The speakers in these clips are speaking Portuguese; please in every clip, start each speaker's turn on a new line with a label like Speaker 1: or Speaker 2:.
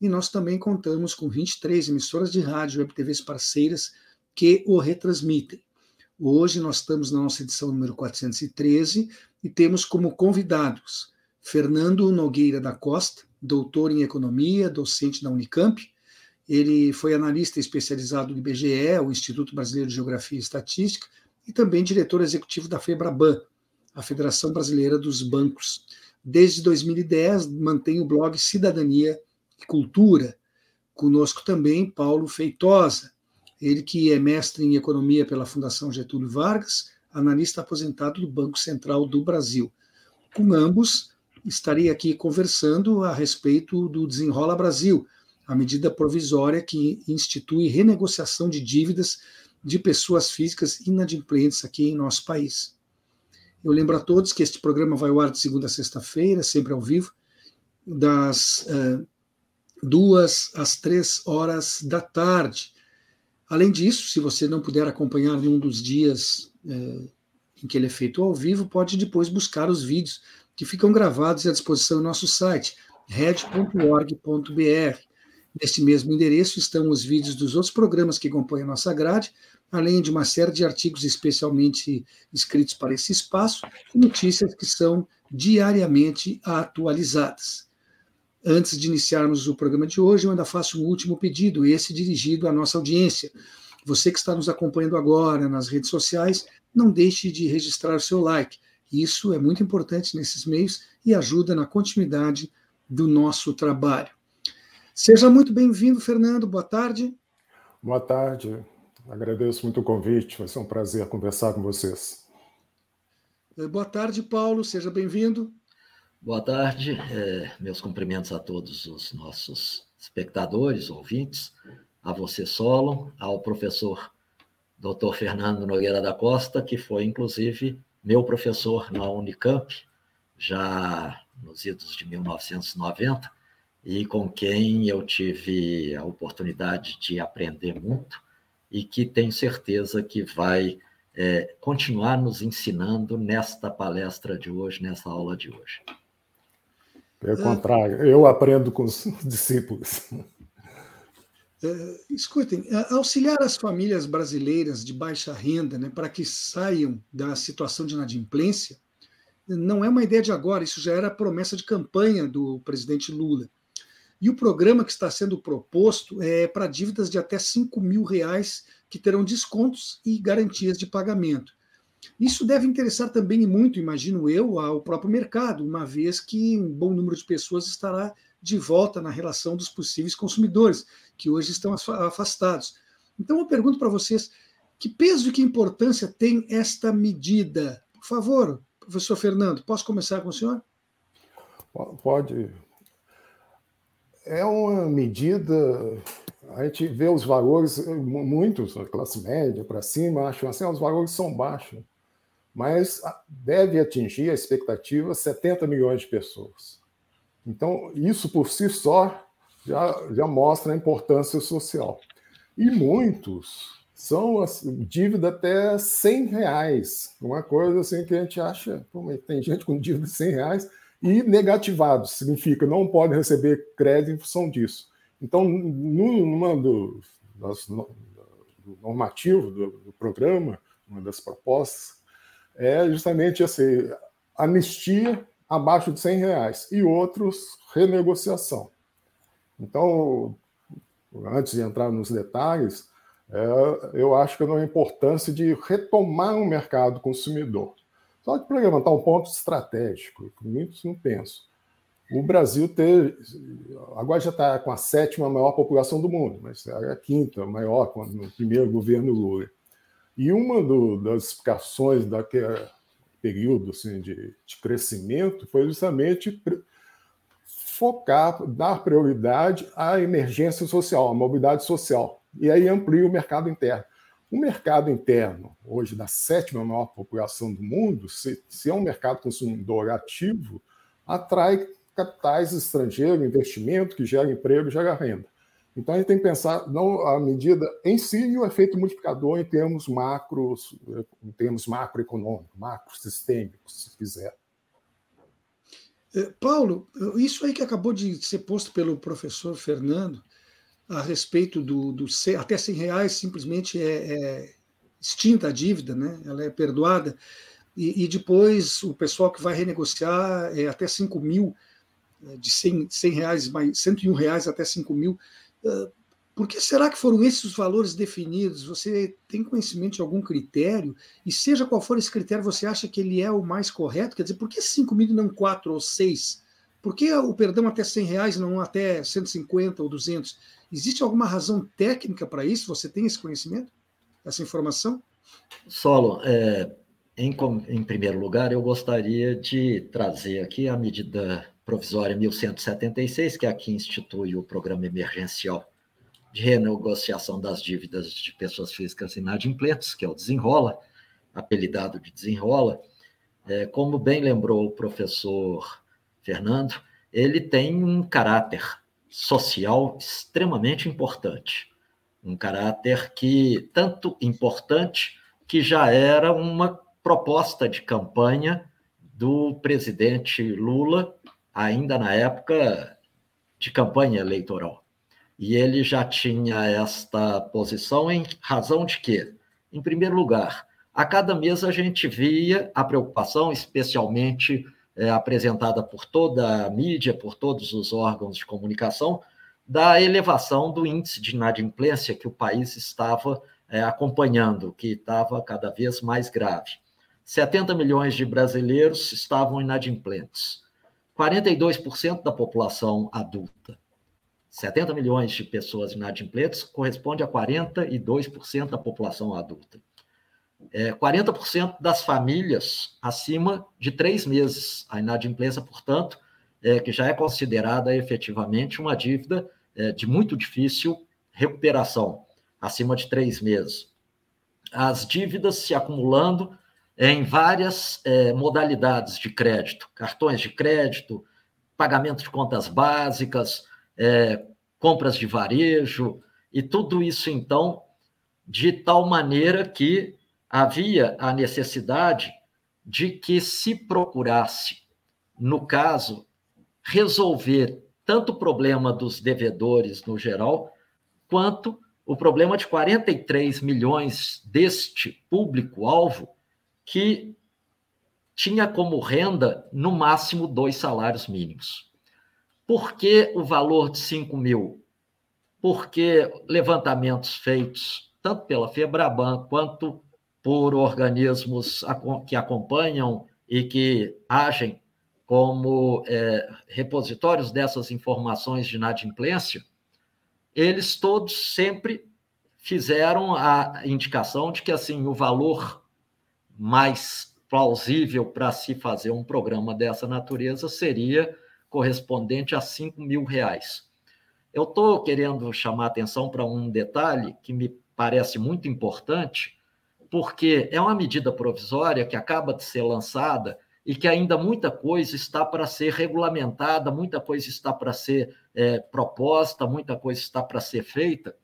Speaker 1: e nós também contamos com 23 emissoras de rádio e web TVs parceiras que o retransmitem. Hoje nós estamos na nossa edição número 413 e temos como convidados Fernando Nogueira da Costa, doutor em economia, docente da Unicamp. Ele foi analista especializado do IBGE, o Instituto Brasileiro de Geografia e Estatística, e também diretor executivo da FEBRABAN, a Federação Brasileira dos Bancos. Desde 2010 mantém o blog Cidadania e Cultura. Conosco também Paulo Feitosa, ele que é mestre em economia pela Fundação Getúlio Vargas, analista aposentado do Banco Central do Brasil. Com ambos, estarei aqui conversando a respeito do Desenrola Brasil, a medida provisória que institui renegociação de dívidas de pessoas físicas inadimplentes aqui em nosso país. Eu lembro a todos que este programa vai ao ar de segunda a sexta-feira, sempre ao vivo, das uh, duas às três horas da tarde. Além disso, se você não puder acompanhar num dos dias é, em que ele é feito ao vivo, pode depois buscar os vídeos que ficam gravados à disposição no nosso site, red.org.br. Neste mesmo endereço estão os vídeos dos outros programas que compõem a nossa grade, além de uma série de artigos especialmente escritos para esse espaço e notícias que são diariamente atualizadas. Antes de iniciarmos o programa de hoje, eu ainda faço um último pedido, esse dirigido à nossa audiência. Você que está nos acompanhando agora nas redes sociais, não deixe de registrar o seu like. Isso é muito importante nesses meios e ajuda na continuidade do nosso trabalho. Seja muito bem-vindo, Fernando. Boa tarde.
Speaker 2: Boa tarde. Agradeço muito o convite. Vai ser um prazer conversar com vocês.
Speaker 1: Boa tarde, Paulo. Seja bem-vindo.
Speaker 3: Boa tarde, é, meus cumprimentos a todos os nossos espectadores, ouvintes, a você, Solon, ao professor Dr. Fernando Nogueira da Costa, que foi, inclusive, meu professor na Unicamp, já nos idos de 1990, e com quem eu tive a oportunidade de aprender muito e que tenho certeza que vai é, continuar nos ensinando nesta palestra de hoje, nessa aula de hoje.
Speaker 2: Pelo contrário, eu aprendo com os discípulos.
Speaker 1: É, escutem, auxiliar as famílias brasileiras de baixa renda né, para que saiam da situação de inadimplência não é uma ideia de agora, isso já era promessa de campanha do presidente Lula. E o programa que está sendo proposto é para dívidas de até 5 mil reais que terão descontos e garantias de pagamento. Isso deve interessar também muito, imagino eu, ao próprio mercado, uma vez que um bom número de pessoas estará de volta na relação dos possíveis consumidores, que hoje estão afastados. Então, eu pergunto para vocês: que peso e que importância tem esta medida? Por favor, professor Fernando, posso começar com o senhor?
Speaker 2: Pode. É uma medida. A gente vê os valores, muitos, classe média para cima, acham assim, os valores são baixos mas deve atingir a expectativa 70 milhões de pessoas. Então, isso por si só já, já mostra a importância social. E muitos são dívida até 100 reais, uma coisa assim que a gente acha, tem gente com dívida de 100 reais e negativados, significa não pode receber crédito em função disso. Então, numa do, das, do normativo do, do programa, uma das propostas, é justamente assim, anistia abaixo de 100 reais e outros renegociação. Então, antes de entrar nos detalhes, é, eu acho que é importância de retomar o um mercado consumidor. Só para levantar um ponto estratégico, que muitos não pensam. O Brasil ter, agora já está com a sétima maior população do mundo, mas é a quinta maior no primeiro governo Lula. E uma do, das explicações daquele período assim, de, de crescimento foi justamente focar, dar prioridade à emergência social, à mobilidade social. e aí amplia o mercado interno. O mercado interno, hoje, da sétima maior população do mundo, se, se é um mercado consumidor ativo, atrai capitais estrangeiros, investimento que gera emprego, gera renda. Então a gente tem que pensar não a medida em si e o efeito multiplicador em termos macros, em termos macroeconômicos, macrosistêmicos, se quiser.
Speaker 1: É, Paulo, isso aí que acabou de ser posto pelo professor Fernando a respeito do, do até 100 reais simplesmente é, é, extinta a dívida, né? ela é perdoada, e, e, depois o pessoal que vai renegociar é até 5 mil, de 100, 100 reais, mais 101 reais até 5 mil. Ah, por que será que foram esses os valores definidos? Você tem conhecimento de algum critério? E seja qual for esse critério, você acha que ele é o mais correto? Quer dizer, por que 5 mil e não 4 ou 6? Por que o perdão até 100 reais não até 150 ou 200? Existe alguma razão técnica para isso? Você tem esse conhecimento? Essa informação?
Speaker 3: Solo, é, em, em primeiro lugar, eu gostaria de trazer aqui a medida provisória 1176, que aqui institui o programa emergencial de renegociação das dívidas de pessoas físicas inadimplentes, que é o Desenrola, apelidado de Desenrola, é, como bem lembrou o professor Fernando, ele tem um caráter social extremamente importante. Um caráter que, tanto importante, que já era uma proposta de campanha do presidente Lula, ainda na época de campanha eleitoral. E ele já tinha esta posição em razão de que, em primeiro lugar, a cada mês a gente via a preocupação, especialmente é, apresentada por toda a mídia, por todos os órgãos de comunicação, da elevação do índice de inadimplência que o país estava é, acompanhando, que estava cada vez mais grave. 70 milhões de brasileiros estavam inadimplentes, 42% da população adulta. 70 milhões de pessoas inadimplentes corresponde a 42% da população adulta. É, 40% das famílias acima de três meses. A inadimplência, portanto, é, que já é considerada efetivamente uma dívida é, de muito difícil recuperação, acima de três meses. As dívidas se acumulando em várias é, modalidades de crédito, cartões de crédito, pagamento de contas básicas, é, compras de varejo, e tudo isso, então, de tal maneira que havia a necessidade de que se procurasse, no caso, resolver tanto o problema dos devedores no geral, quanto o problema de 43 milhões deste público-alvo que tinha como renda, no máximo, dois salários mínimos. Por que o valor de 5 mil? Porque levantamentos feitos tanto pela Febraban quanto por organismos que acompanham e que agem como é, repositórios dessas informações de inadimplência, eles todos sempre fizeram a indicação de que assim o valor mais plausível para se fazer um programa dessa natureza seria correspondente a 5 mil reais. Eu estou querendo chamar atenção para um detalhe que me parece muito importante, porque é uma medida provisória que acaba de ser lançada e que ainda muita coisa está para ser regulamentada, muita coisa está para ser é, proposta, muita coisa está para ser feita,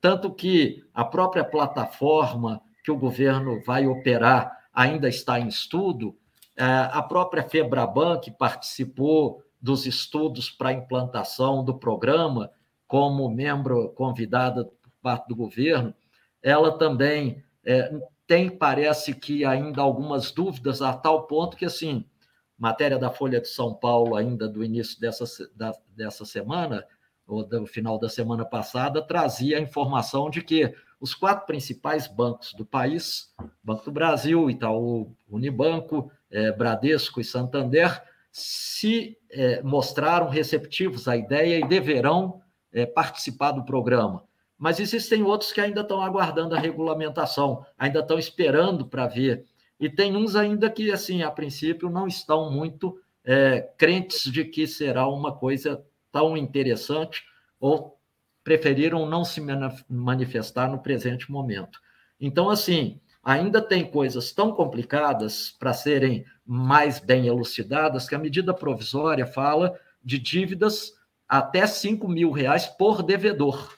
Speaker 3: tanto que a própria plataforma que o governo vai operar ainda está em estudo, é, a própria Febraban, que participou dos estudos para a implantação do programa, como membro convidada por parte do governo, ela também é, tem, parece que ainda algumas dúvidas a tal ponto que, assim, matéria da Folha de São Paulo, ainda do início dessa, da, dessa semana, ou do final da semana passada, trazia a informação de que os quatro principais bancos do país, Banco do Brasil, Itaú, Unibanco, é, Bradesco e Santander, se é, mostraram receptivos à ideia e deverão é, participar do programa. Mas existem outros que ainda estão aguardando a regulamentação, ainda estão esperando para ver. E tem uns ainda que, assim, a princípio, não estão muito crentes de que será uma coisa tão interessante ou preferiram não se manifestar no presente momento. Então, assim, ainda tem coisas tão complicadas para serem mais bem elucidadas que a medida provisória fala de dívidas até 5 mil reais por devedor.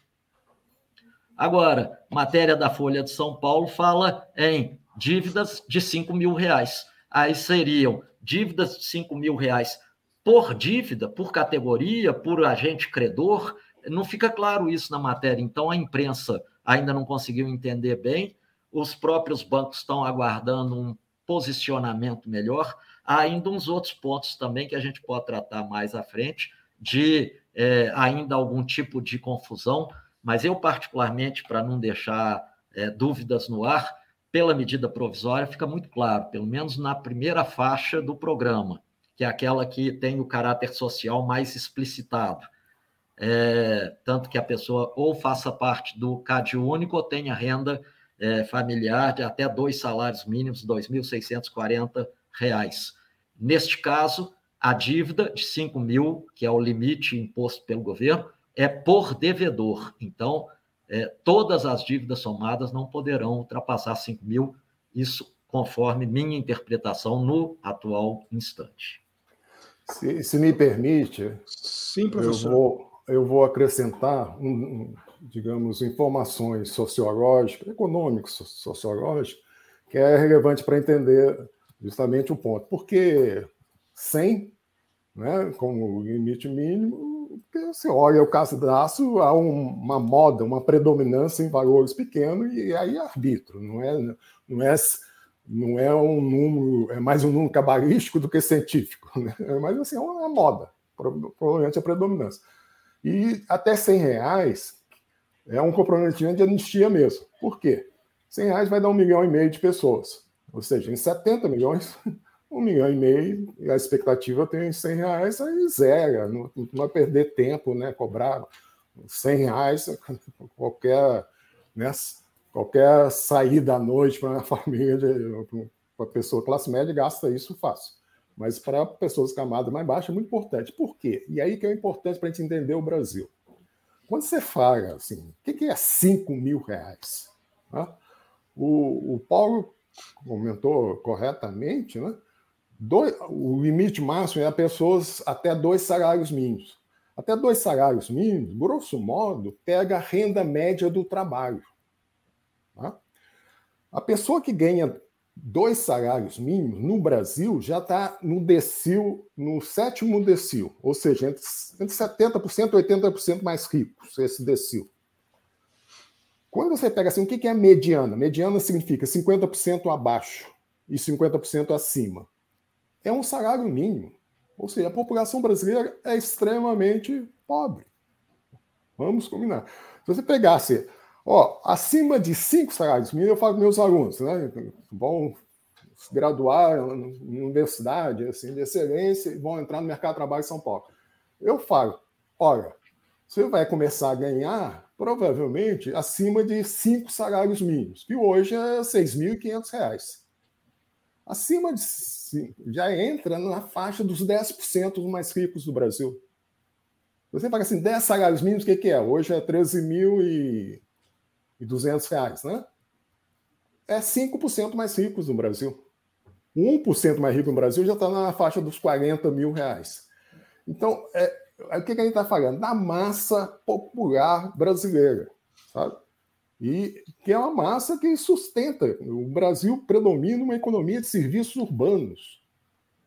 Speaker 3: Agora, matéria da Folha de São Paulo fala em dívidas de 5 mil reais. Aí seriam dívidas de 5 mil reais por dívida, por categoria, por agente credor. Não fica claro isso na matéria. Então, a imprensa ainda não conseguiu entender bem. Os próprios bancos estão aguardando um posicionamento melhor. Há ainda uns outros pontos também que a gente pode tratar mais à frente, de é, ainda algum tipo de confusão, mas eu, particularmente, para não deixar é, dúvidas no ar, pela medida provisória fica muito claro, pelo menos na primeira faixa do programa, que é aquela que tem o caráter social mais explicitado. É, tanto que a pessoa ou faça parte do CAD único ou tenha renda é, familiar de até dois salários mínimos, R$ 2.640. Neste caso, a dívida de 5 mil, que é o limite imposto pelo governo, é por devedor. Então, é, todas as dívidas somadas não poderão ultrapassar 5 mil, isso conforme minha interpretação no atual instante.
Speaker 2: Se, se me permite, Sim, professor. Eu, vou, eu vou acrescentar, um, digamos, informações sociológicas, econômicas, sociológicas, que é relevante para entender justamente o ponto. Porque 100, né, como limite mínimo, você olha o aço, há uma moda, uma predominância em valores pequenos, e aí é arbítrio, não é, não é, não é um número, é mais um número cabalístico do que científico, né? mas assim, é uma moda, provavelmente a predominância. E até 100 reais é um comprometimento de anistia mesmo. Por quê? 100 reais vai dar um milhão e meio de pessoas. Ou seja, em 70 milhões, um milhão e meio, e a expectativa tem 100 reais, aí zero, não, não vai perder tempo, né? Cobrar 100 reais, qualquer, né? qualquer saída à noite para uma família, para pessoa classe média, gasta isso fácil. Mas para pessoas camadas mais baixas é muito importante. Por quê? E aí que é importante para a gente entender o Brasil. Quando você fala assim, o que é 5 mil reais? O, o Paulo comentou corretamente, né? Dois, o limite máximo é pessoas até dois salários mínimos. Até dois salários mínimos, grosso modo, pega a renda média do trabalho. Tá? A pessoa que ganha dois salários mínimos no Brasil já está no decil, no sétimo decil, ou seja, entre, entre 70% e 80% mais ricos, esse decil. Quando você pega assim, o que é mediana? Mediana significa 50% abaixo e 50% acima é um salário mínimo. Ou seja, a população brasileira é extremamente pobre. Vamos combinar. Se você pegasse, ó, acima de cinco salários mínimos, eu falo para meus alunos, né? Vão graduar na universidade assim, de excelência e vão entrar no mercado de trabalho em São Paulo. Eu falo, olha, você vai começar a ganhar provavelmente acima de cinco salários mínimos, que hoje é R$ 6.500. Acima de já entra na faixa dos 10% mais ricos do Brasil. Você paga assim, 10 salários mínimos, o que, que é? Hoje é 13.200 reais, né? É 5% mais ricos no Brasil. 1% mais rico no Brasil já está na faixa dos 40 mil reais. Então, é, o que, que a gente está falando? Da massa popular brasileira, sabe? e que é uma massa que sustenta. O Brasil predomina uma economia de serviços urbanos.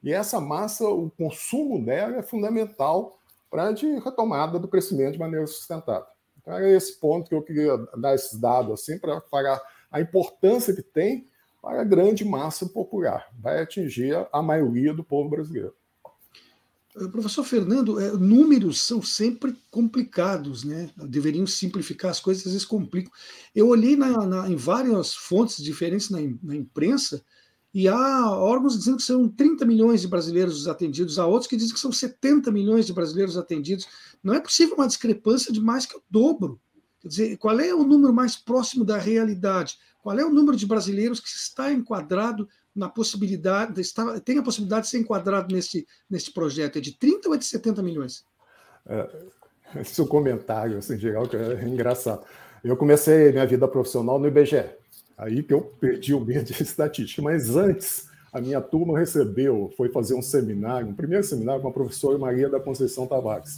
Speaker 2: E essa massa, o consumo dela é fundamental para a retomada do crescimento de maneira sustentável. Então, é esse ponto que eu queria dar esses dados assim, para a importância que tem para a grande massa popular. Vai atingir a maioria do povo brasileiro.
Speaker 1: Eh, professor Fernando, é, números são sempre complicados, né? Deveriam simplificar as coisas, às vezes complicam. Eu olhei na, na, em várias fontes diferentes na, na, imprensa e há órgãos dizendo que são 30 milhões de brasileiros atendidos, há outros que dizem que são 70 milhões de brasileiros atendidos. Não é possível uma discrepância de mais que o dobro. Quer dizer, qual é o número mais próximo da realidade? Qual é o número de brasileiros que está enquadrado na possibilidade, está, tem a possibilidade de ser enquadrado nesse, nesse projeto? É de 30 ou é de 70 milhões?
Speaker 2: É, esse comentário, assim, geral, que é engraçado. Eu comecei minha vida profissional no IBGE, aí que eu perdi o medo de estatística, mas antes a minha turma recebeu, foi fazer um seminário, um primeiro seminário com a professora Maria da Conceição Tavares.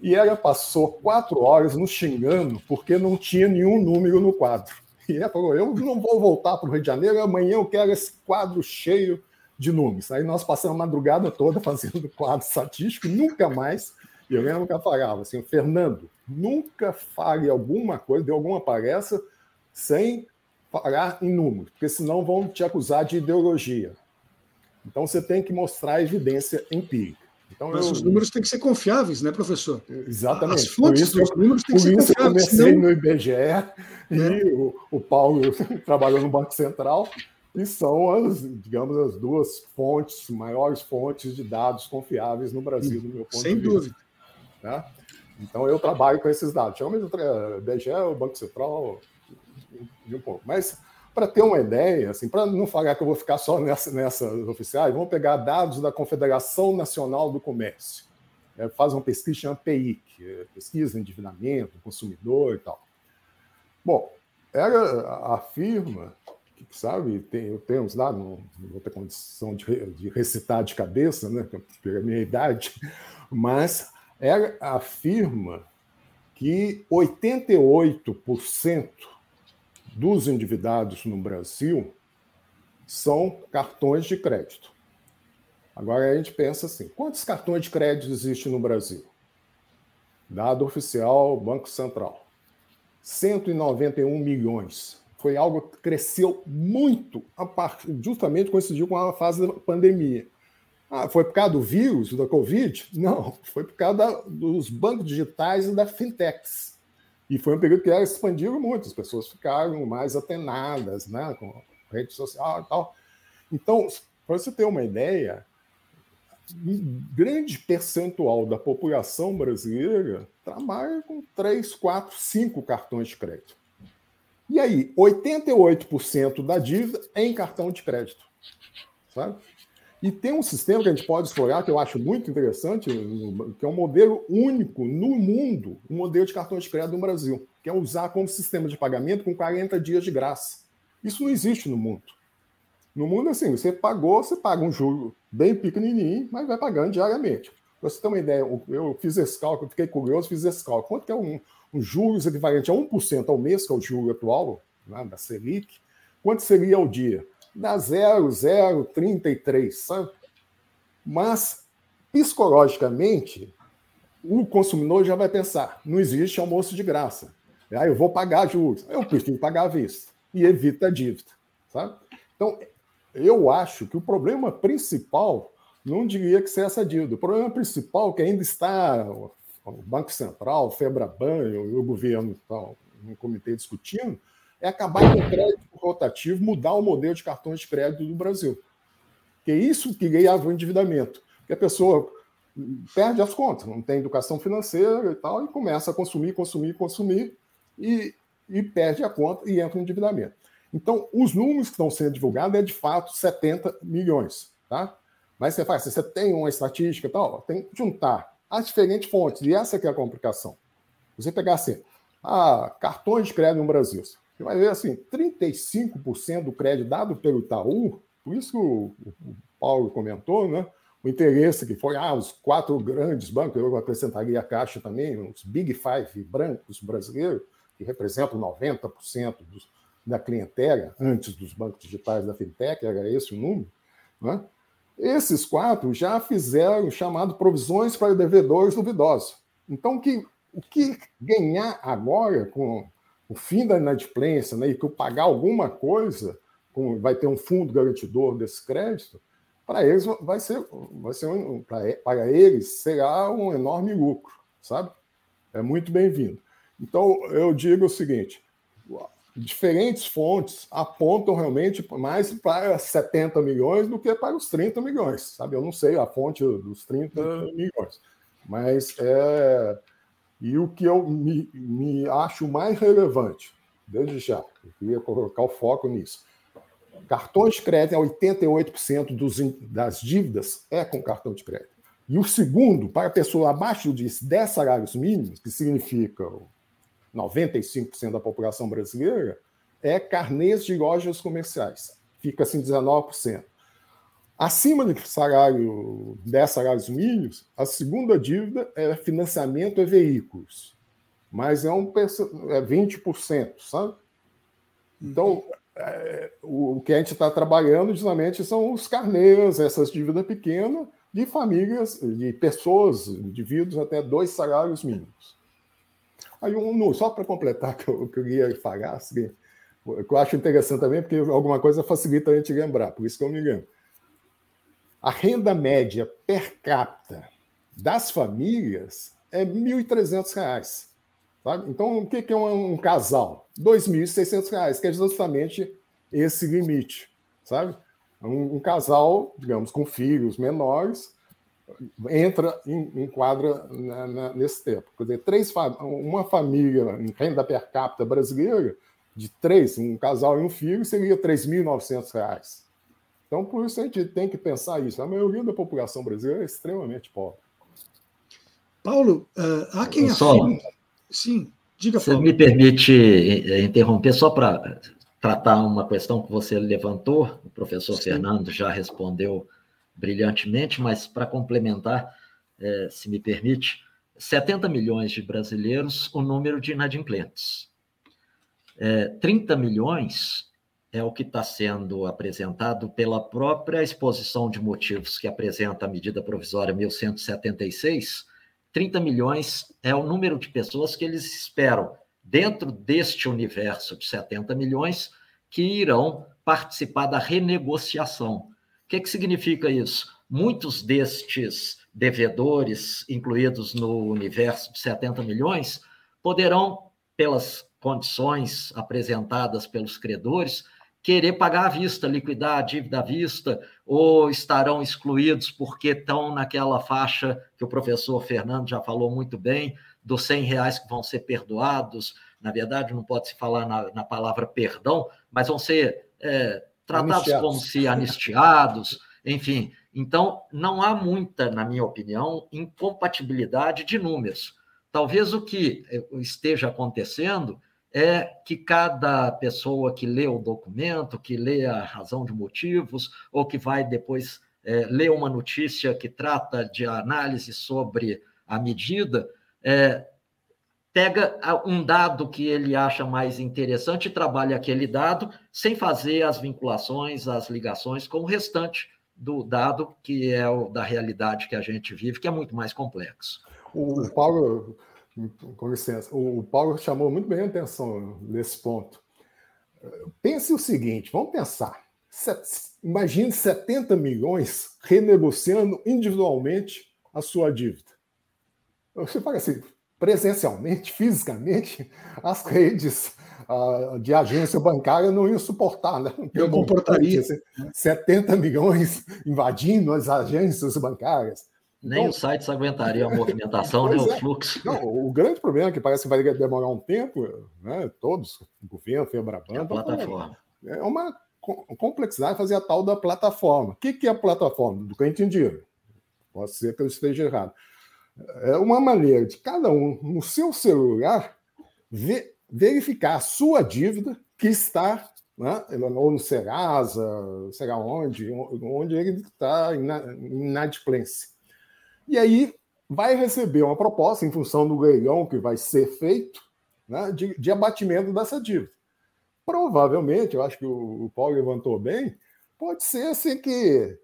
Speaker 2: E ela passou quatro horas nos xingando porque não tinha nenhum número no quadro. E ela falou: Eu não vou voltar para o Rio de Janeiro, amanhã eu quero esse quadro cheio de números. Aí nós passamos a madrugada toda fazendo quadro estatístico, nunca mais. E eu lembro que ela falava assim: Fernando, nunca fale alguma coisa, dê alguma palestra sem falar em números, porque senão vão te acusar de ideologia. Então você tem que mostrar evidência empírica. Então,
Speaker 1: Mas eu... os números têm que ser confiáveis, né, professor?
Speaker 2: Exatamente. As fontes por isso, dos números têm que ser confiáveis. Eu comecei senão... no IBGE é. e o, o Paulo trabalhou no Banco Central e são as, digamos, as duas fontes, maiores fontes de dados confiáveis no Brasil, do meu ponto
Speaker 1: Sem
Speaker 2: de
Speaker 1: vista. Sem dúvida.
Speaker 2: Tá? Então eu trabalho com esses dados. Chama o IBGE, o Banco Central e um pouco. Mas para ter uma ideia, assim, para não falar que eu vou ficar só nessa, nessas oficiais, vamos pegar dados da Confederação Nacional do Comércio. É, faz uma pesquisa chamada PIC, é pesquisa endividamento, consumidor e tal. Bom, ela afirma que, sabe, tem, eu tenho uns dados, não, vou ter condição de, de recitar de cabeça, né, pela minha idade, mas ela afirma que 88% dos endividados no Brasil são cartões de crédito. Agora a gente pensa assim: quantos cartões de crédito existem no Brasil? Dado oficial Banco Central: 191 milhões. Foi algo que cresceu muito, justamente coincidiu com a fase da pandemia. Ah, foi por causa do vírus, da Covid? Não, foi por causa da, dos bancos digitais e da fintechs. E foi um período que elas expandiram muito, as pessoas ficaram mais atenadas né, com rede social e tal. Então, para você ter uma ideia, um grande percentual da população brasileira trabalha com 3, 4, 5 cartões de crédito. E aí, 88% da dívida é em cartão de crédito. Sabe? E tem um sistema que a gente pode explorar, que eu acho muito interessante, que é um modelo único no mundo, um modelo de cartão de crédito no Brasil, que é usar como sistema de pagamento com 40 dias de graça. Isso não existe no mundo. No mundo, assim, você pagou, você paga um juro bem pequenininho, mas vai pagando diariamente. Pra você ter uma ideia, eu fiz esse cálculo, fiquei curioso, fiz esse cálculo. Quanto que é um, um juros equivalente a 1% ao mês, que é o juro atual né, da Selic? Quanto seria ao dia? Dá 0,033, sabe? Mas, psicologicamente, o consumidor já vai pensar: não existe almoço de graça. Ah, eu vou pagar juros. Eu prefiro pagar à vista e evita a dívida, sabe? Então, eu acho que o problema principal não diria que seja essa dívida. O problema principal é que ainda está o Banco Central, o Febraban o governo estão no comitê discutindo, é acabar com o crédito rotativo, mudar o modelo de cartões de crédito do Brasil. Que é isso que ganhava o endividamento. Que a pessoa perde as contas, não tem educação financeira e tal, e começa a consumir, consumir, consumir, e, e perde a conta e entra no endividamento. Então, os números que estão sendo divulgados é de fato 70 milhões, tá? Mas você faz, você tem uma estatística e tal, tem que juntar as diferentes fontes, e essa é a complicação. Você pegar assim, ah, cartões de crédito no Brasil. Ver assim, 35% do crédito dado pelo Itaú, por isso que o, o Paulo comentou, né? O interesse que foi, ah, os quatro grandes bancos, eu acrescentaria a Caixa também, os Big Five brancos brasileiros, que representam 90% dos, da clientela, antes dos bancos digitais da fintech, era esse o número, né? Esses quatro já fizeram chamado provisões para devedores duvidosos. Então, que, o que ganhar agora com o fim da inadimplência né, e que eu pagar alguma coisa, com, vai ter um fundo garantidor desse crédito, para eles vai ser, vai ser um, para eles será um enorme lucro, sabe? É muito bem-vindo. Então eu digo o seguinte: diferentes fontes apontam realmente mais para 70 milhões do que para os 30 milhões, sabe? Eu não sei a fonte dos 30 milhões, mas é, e o que eu me, me acho mais relevante, desde já, eu queria colocar o foco nisso. Cartões de crédito, 88% dos, das dívidas é com cartão de crédito. E o segundo, para a pessoa abaixo de 10 salários mínimos, que significa 95% da população brasileira, é carnês de lojas comerciais. Fica assim 19%. Acima do salário 10 salários mínimos, a segunda dívida é financiamento e veículos. Mas é um é 20%, sabe? Então, é, o, que a gente está trabalhando justamente são os carneiros, essas dívidas pequenas, de famílias, de pessoas, indivíduos até dois salários mínimos. Aí, um, só para completar que eu queria falar, assim, que eu acho interessante também, porque alguma coisa facilita a gente lembrar, por isso que eu me lembro. A renda média per capita das famílias é R$ 1.300. Sabe? Então, o que é um, casal? R$ 2.600, que é justamente esse limite. Sabe? Um, um, casal, digamos, com filhos menores, entra, em, enquadra na, na, nesse tempo. Quer dizer, três, uma família em renda per capita brasileira, de três, um casal e um filho, seria R$ 3.900. Então, por isso a gente tem que pensar isso. A maioria da população brasileira é extremamente pobre.
Speaker 1: Paulo, uh, há quem afirme... Sim, diga,
Speaker 3: Você me permite eh, interromper só para tratar uma questão que você levantou, o professor Sim. Fernando já respondeu brilhantemente, mas para complementar, é, se me permite, 70 milhões de brasileiros, o número de inadimplentes. É, 30 milhões é o que está sendo apresentado pela própria exposição de motivos que apresenta a medida provisória 1176. 30 milhões é o número de pessoas que eles esperam, dentro deste universo de 70 milhões, que irão participar da renegociação. O que, que significa isso? Muitos destes devedores, incluídos no universo de 70 milhões, poderão, pelas condições apresentadas pelos credores, querer pagar à vista, liquidar a dívida à vista, ou estarão excluídos porque estão naquela faixa que o professor Fernando já falou muito bem, dos 100 reais que vão ser perdoados. Na verdade, não pode se falar na, na palavra perdão, mas vão ser é, tratados anistiados. como se anistiados, enfim. Então, não há muita, na minha opinião, incompatibilidade de números. Talvez o que esteja acontecendo é que cada pessoa que lê o documento, que lê a razão de motivos, ou que vai depois é, ler uma notícia que trata de análise sobre a medida, é, pega um dado que ele acha mais interessante e trabalha aquele dado sem fazer as vinculações, as ligações com o restante do dado, que é o da realidade que a gente vive, que é muito mais complexo.
Speaker 2: O Paulo com licença, o Paulo chamou muito bem a atenção nesse ponto. Pense o seguinte: vamos pensar. Imagine 70 milhões renegociando individualmente a sua dívida. Você fala assim, presencialmente, fisicamente, as redes uh, de agência bancária não iam suportar, né?
Speaker 1: Eu comportaria.
Speaker 2: 70 milhões invadindo as agências bancárias.
Speaker 3: Nem então, os sites aguentariam a movimentação, nem né, o é. fluxo.
Speaker 2: Não, o grande problema é que parece que vai demorar um tempo, né? todos, o governo, Febraban, é a
Speaker 3: plataforma.
Speaker 2: É uma complexidade fazer a tal da plataforma. O que é a plataforma? Do que eu entendi. Pode ser que eu esteja errado. É uma maneira de cada um, no seu celular, ver, verificar a sua dívida que está né? ou no Serasa, sei lá onde, onde ele está inadimplência. E aí vai receber uma proposta em função do leilão que vai ser feito né, de, de, abatimento dessa dívida. Provavelmente, eu acho que o, o Paulo levantou bem, pode ser assim que,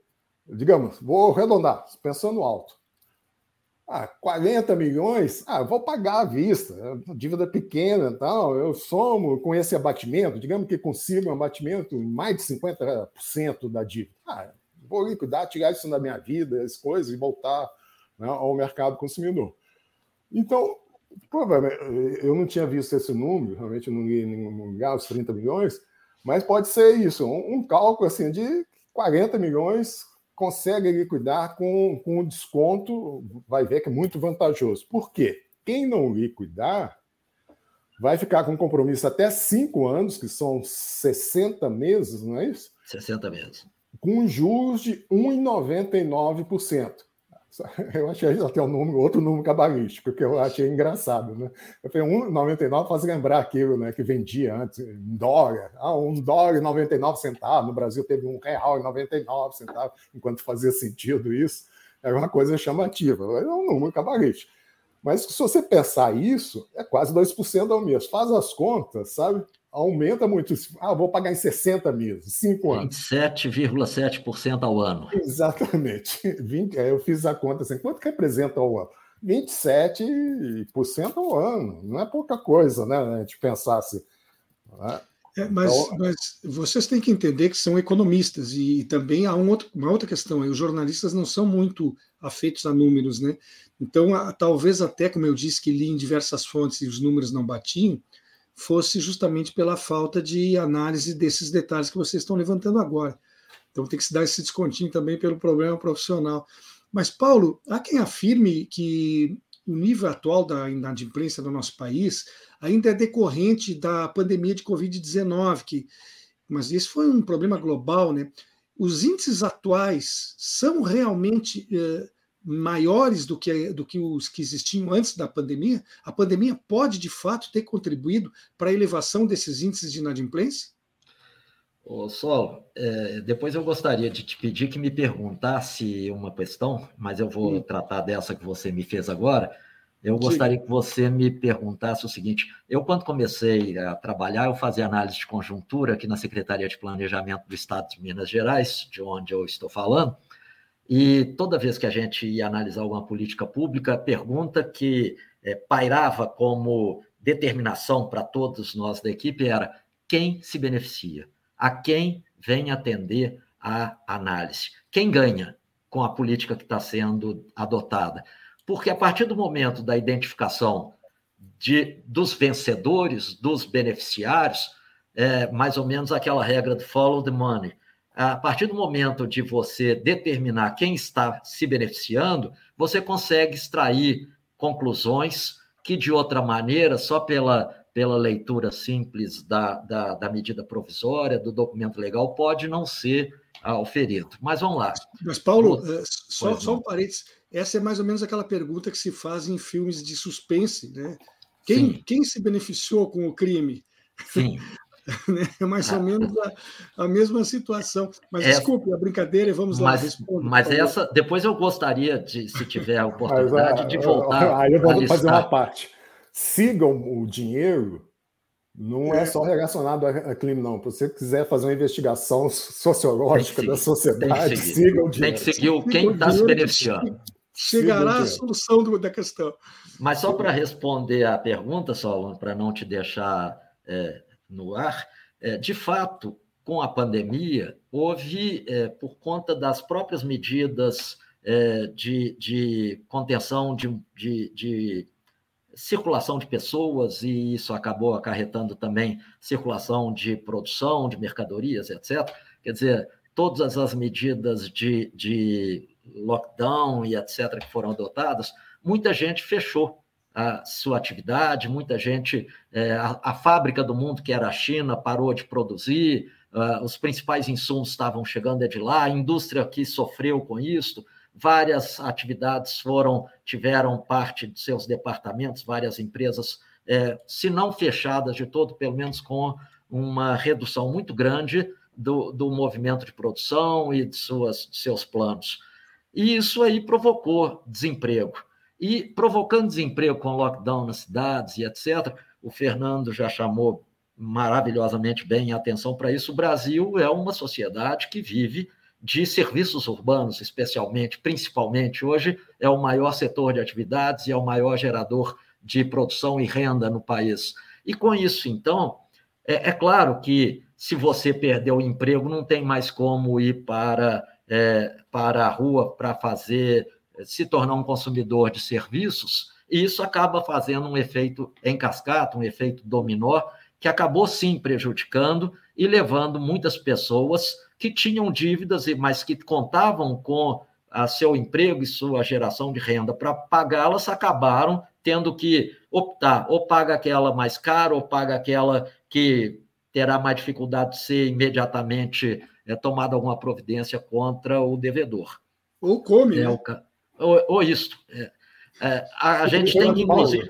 Speaker 2: digamos, vou arredondar, pensando alto. Ah, 40 milhões, ah, vou pagar à vista, é dívida pequena e tal, eu somo com esse abatimento, digamos que consiga um abatimento mais de 50% da dívida. Ah, vou liquidar, tirar isso da minha vida, as coisas e voltar né, ao mercado consumidor. Então, provavelmente, eu não tinha visto esse número, realmente não li em nenhum lugar, os 30 milhões, mas pode ser isso, um, um cálculo assim de 40 milhões consegue liquidar com, com um desconto, vai ver que é muito vantajoso. Por quê? Quem não liquidar vai ficar com compromisso até cinco anos, que são 60 meses, não é isso?
Speaker 3: 60 meses.
Speaker 2: Com juros de 1,99%. Eu achei até um número, outro número cabalístico, que eu achei engraçado. Né? Eu falei, 1,99 faz lembrar aquilo né, que vendia antes, em dólar. Ah, um dólar e 99 centavos. No Brasil teve um real e 99 centavos, enquanto fazia sentido isso. Era uma coisa chamativa. É um número cabalístico. Mas se você pensar isso, é quase 2% ao mês. Faz as contas, sabe? Aumenta muito. Ah, vou pagar em 60 meses, 5 anos.
Speaker 3: 27,7% ao ano.
Speaker 2: Exatamente. 20, eu fiz a conta assim, quanto representa ao ano? 27% ao ano. Não é pouca coisa, né? A gente pensasse.
Speaker 1: Né? É, mas, então... mas, vocês têm que entender que são economistas e também há um outro, uma outra questão aí. Os jornalistas não são muito afeitos a números, né? Então, a, talvez até, como eu disse, que li em diversas fontes e os números não batiam, fosse justamente pela falta de análise desses detalhes que vocês estão levantando agora. Então tem que se dar esse descontinho também pelo problema profissional. Mas, Paulo, há quem afirme que o nível atual da inadimplência do nosso país ainda é decorrente da pandemia de Covid-19, que, mas isso foi um problema global, né? Os índices atuais são realmente eh, maiores do que, do que os que existiam antes da pandemia, a pandemia pode, de fato, ter contribuído para a elevação desses índices de inadimplência?
Speaker 3: Ô, Sol, é, depois eu gostaria de te pedir que me perguntasse uma questão, mas eu vou hum. tratar dessa que você me fez agora. Eu gostaria que você me perguntasse o seguinte: eu, quando comecei a trabalhar, eu fazia análise de conjuntura aqui na Secretaria de Planejamento do Estado de Minas Gerais, de onde eu estou falando, e toda vez que a gente ia analisar alguma política pública, a pergunta que é, pairava como determinação para todos nós da equipe era quem se beneficia, a quem vem atender a análise, quem ganha com a política que está sendo adotada. Porque a partir do momento da identificação de, dos vencedores, dos beneficiários, é mais ou menos aquela regra do follow the money a partir do momento de você determinar quem está se beneficiando, você consegue extrair conclusões que, de outra maneira, só pela, pela leitura simples da, da, da medida provisória, do documento legal, pode não ser auferido. Mas vamos lá.
Speaker 1: Mas, Paulo, eh, só, só um parênteses. Essa é mais ou menos aquela pergunta que se faz em filmes de suspense, né? Quem, quem se beneficiou com o crime?
Speaker 3: Sim.
Speaker 1: Né? É mais ou menos a, a mesma situação. Mas essa, desculpe a brincadeira e vamos lá.
Speaker 3: Mas, mas essa, depois eu gostaria, de, se tiver a oportunidade, mas, de voltar.
Speaker 2: Aí eu vou fazer uma parte. Sigam o dinheiro não é, é só relacionado a crime, não. Se você quiser fazer uma investigação sociológica da sociedade, siga o dinheiro.
Speaker 3: Tem que seguir quem está se beneficiando.
Speaker 1: Chegará a solução do, da questão.
Speaker 3: Mas só para responder a pergunta, só para não te deixar é, no ar, é, de fato, com a pandemia, houve, é, por conta das próprias medidas é, de, de contenção de, de, de circulação de pessoas, e isso acabou acarretando também circulação de produção, de mercadorias, etc. Quer dizer, todas as medidas de, de lockdown e etc. que foram adotadas, muita gente fechou a sua atividade, muita gente, é, a, a, fábrica do mundo, que era a China, parou de produzir, uh, os principais insumos estavam chegando de lá, a indústria que sofreu com isso, várias atividades foram, tiveram parte de seus departamentos, várias empresas, é, se não fechadas de todo, pelo menos com uma redução muito grande do, do movimento de produção e de, suas, de seus planos. E isso aí provocou desemprego. E provocando desemprego com lockdown nas cidades e etc., o Fernando já chamou maravilhosamente bem a atenção para isso. O Brasil é uma sociedade que vive de serviços urbanos, especialmente, principalmente hoje, é o maior setor de atividades e é o maior gerador de produção e renda no país. E com isso, então, é, é claro que se você perdeu o emprego, não tem mais como ir para, é, para a rua para fazer se tornar um consumidor de serviços, e isso acaba fazendo um efeito em cascata, um efeito dominó, que acabou sim prejudicando e levando muitas pessoas que tinham dívidas, mas que contavam com a seu emprego e sua geração de renda para pagá-las, acabaram tendo que optar, ou paga aquela mais cara, ou paga aquela que terá mais dificuldade de ser imediatamente é, tomada alguma providência contra o devedor.
Speaker 1: Ou come,
Speaker 3: é
Speaker 1: né?
Speaker 3: o, ou, ou isto. É, é, a, a gente tem que, inclusive.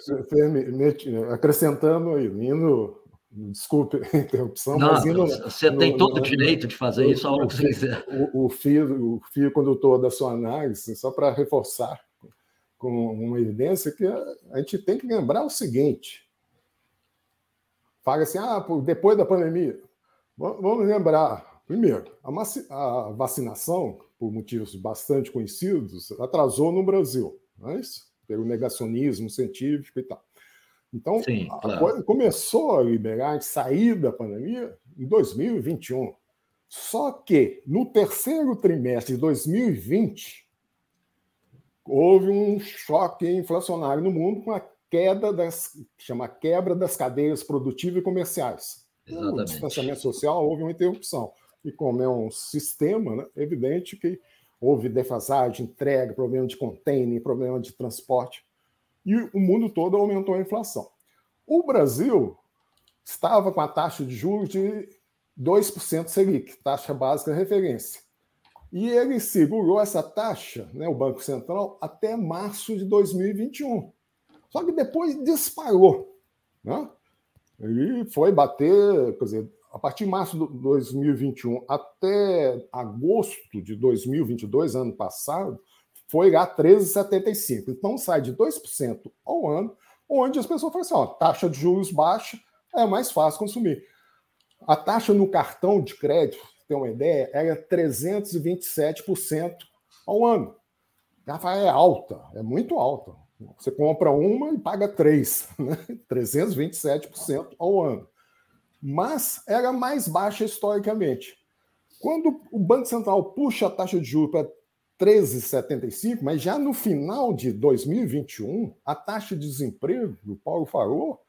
Speaker 2: Acrescentando aí, indo Desculpe a interrupção,
Speaker 3: não, mas indo, você no, tem todo o direito de fazer no, isso a hora que você quiser.
Speaker 2: O, o, fio, o fio condutor da sua análise, só para reforçar com uma evidência, que a gente tem que lembrar o seguinte: fala assim, ah, depois da pandemia, vamos lembrar, primeiro, a vacinação, por motivos bastante conhecidos, atrasou no Brasil, não é? Pelo negacionismo científico e tal. Então, Sim, claro. começou a liberar, a sair da pandemia em 2021. Só que no terceiro trimestre de 2020 houve um choque inflacionário no mundo com a queda das chama quebra das cadeias produtivas e comerciais.
Speaker 3: Exatamente.
Speaker 2: No distanciamento social houve uma interrupção. E como é um sistema, né, é evidente que houve defasagem, entrega, problema de container, problema de transporte e o mundo todo aumentou a inflação. O Brasil estava com a taxa de juros de 2% Selic, taxa básica de referência. E ele segurou essa taxa, né, o Banco Central, até março de 2021. Só que depois disparou. Né? E foi bater, quer dizer, a partir de março de 2021 até agosto de 2022, ano passado, foi lá 13,75. Então sai de 2% ao ano, onde as pessoas falam assim: ó, taxa de juros baixa é mais fácil consumir. A taxa no cartão de crédito, tem uma ideia, era 327% ao ano. É alta, é muito alta. Você compra uma e paga três, né? 327% ao ano. Mas era mais baixa historicamente. Quando o Banco Central puxa a taxa de juros para 13,75, mas já no final de 2021, a taxa de desemprego, o Paulo falou,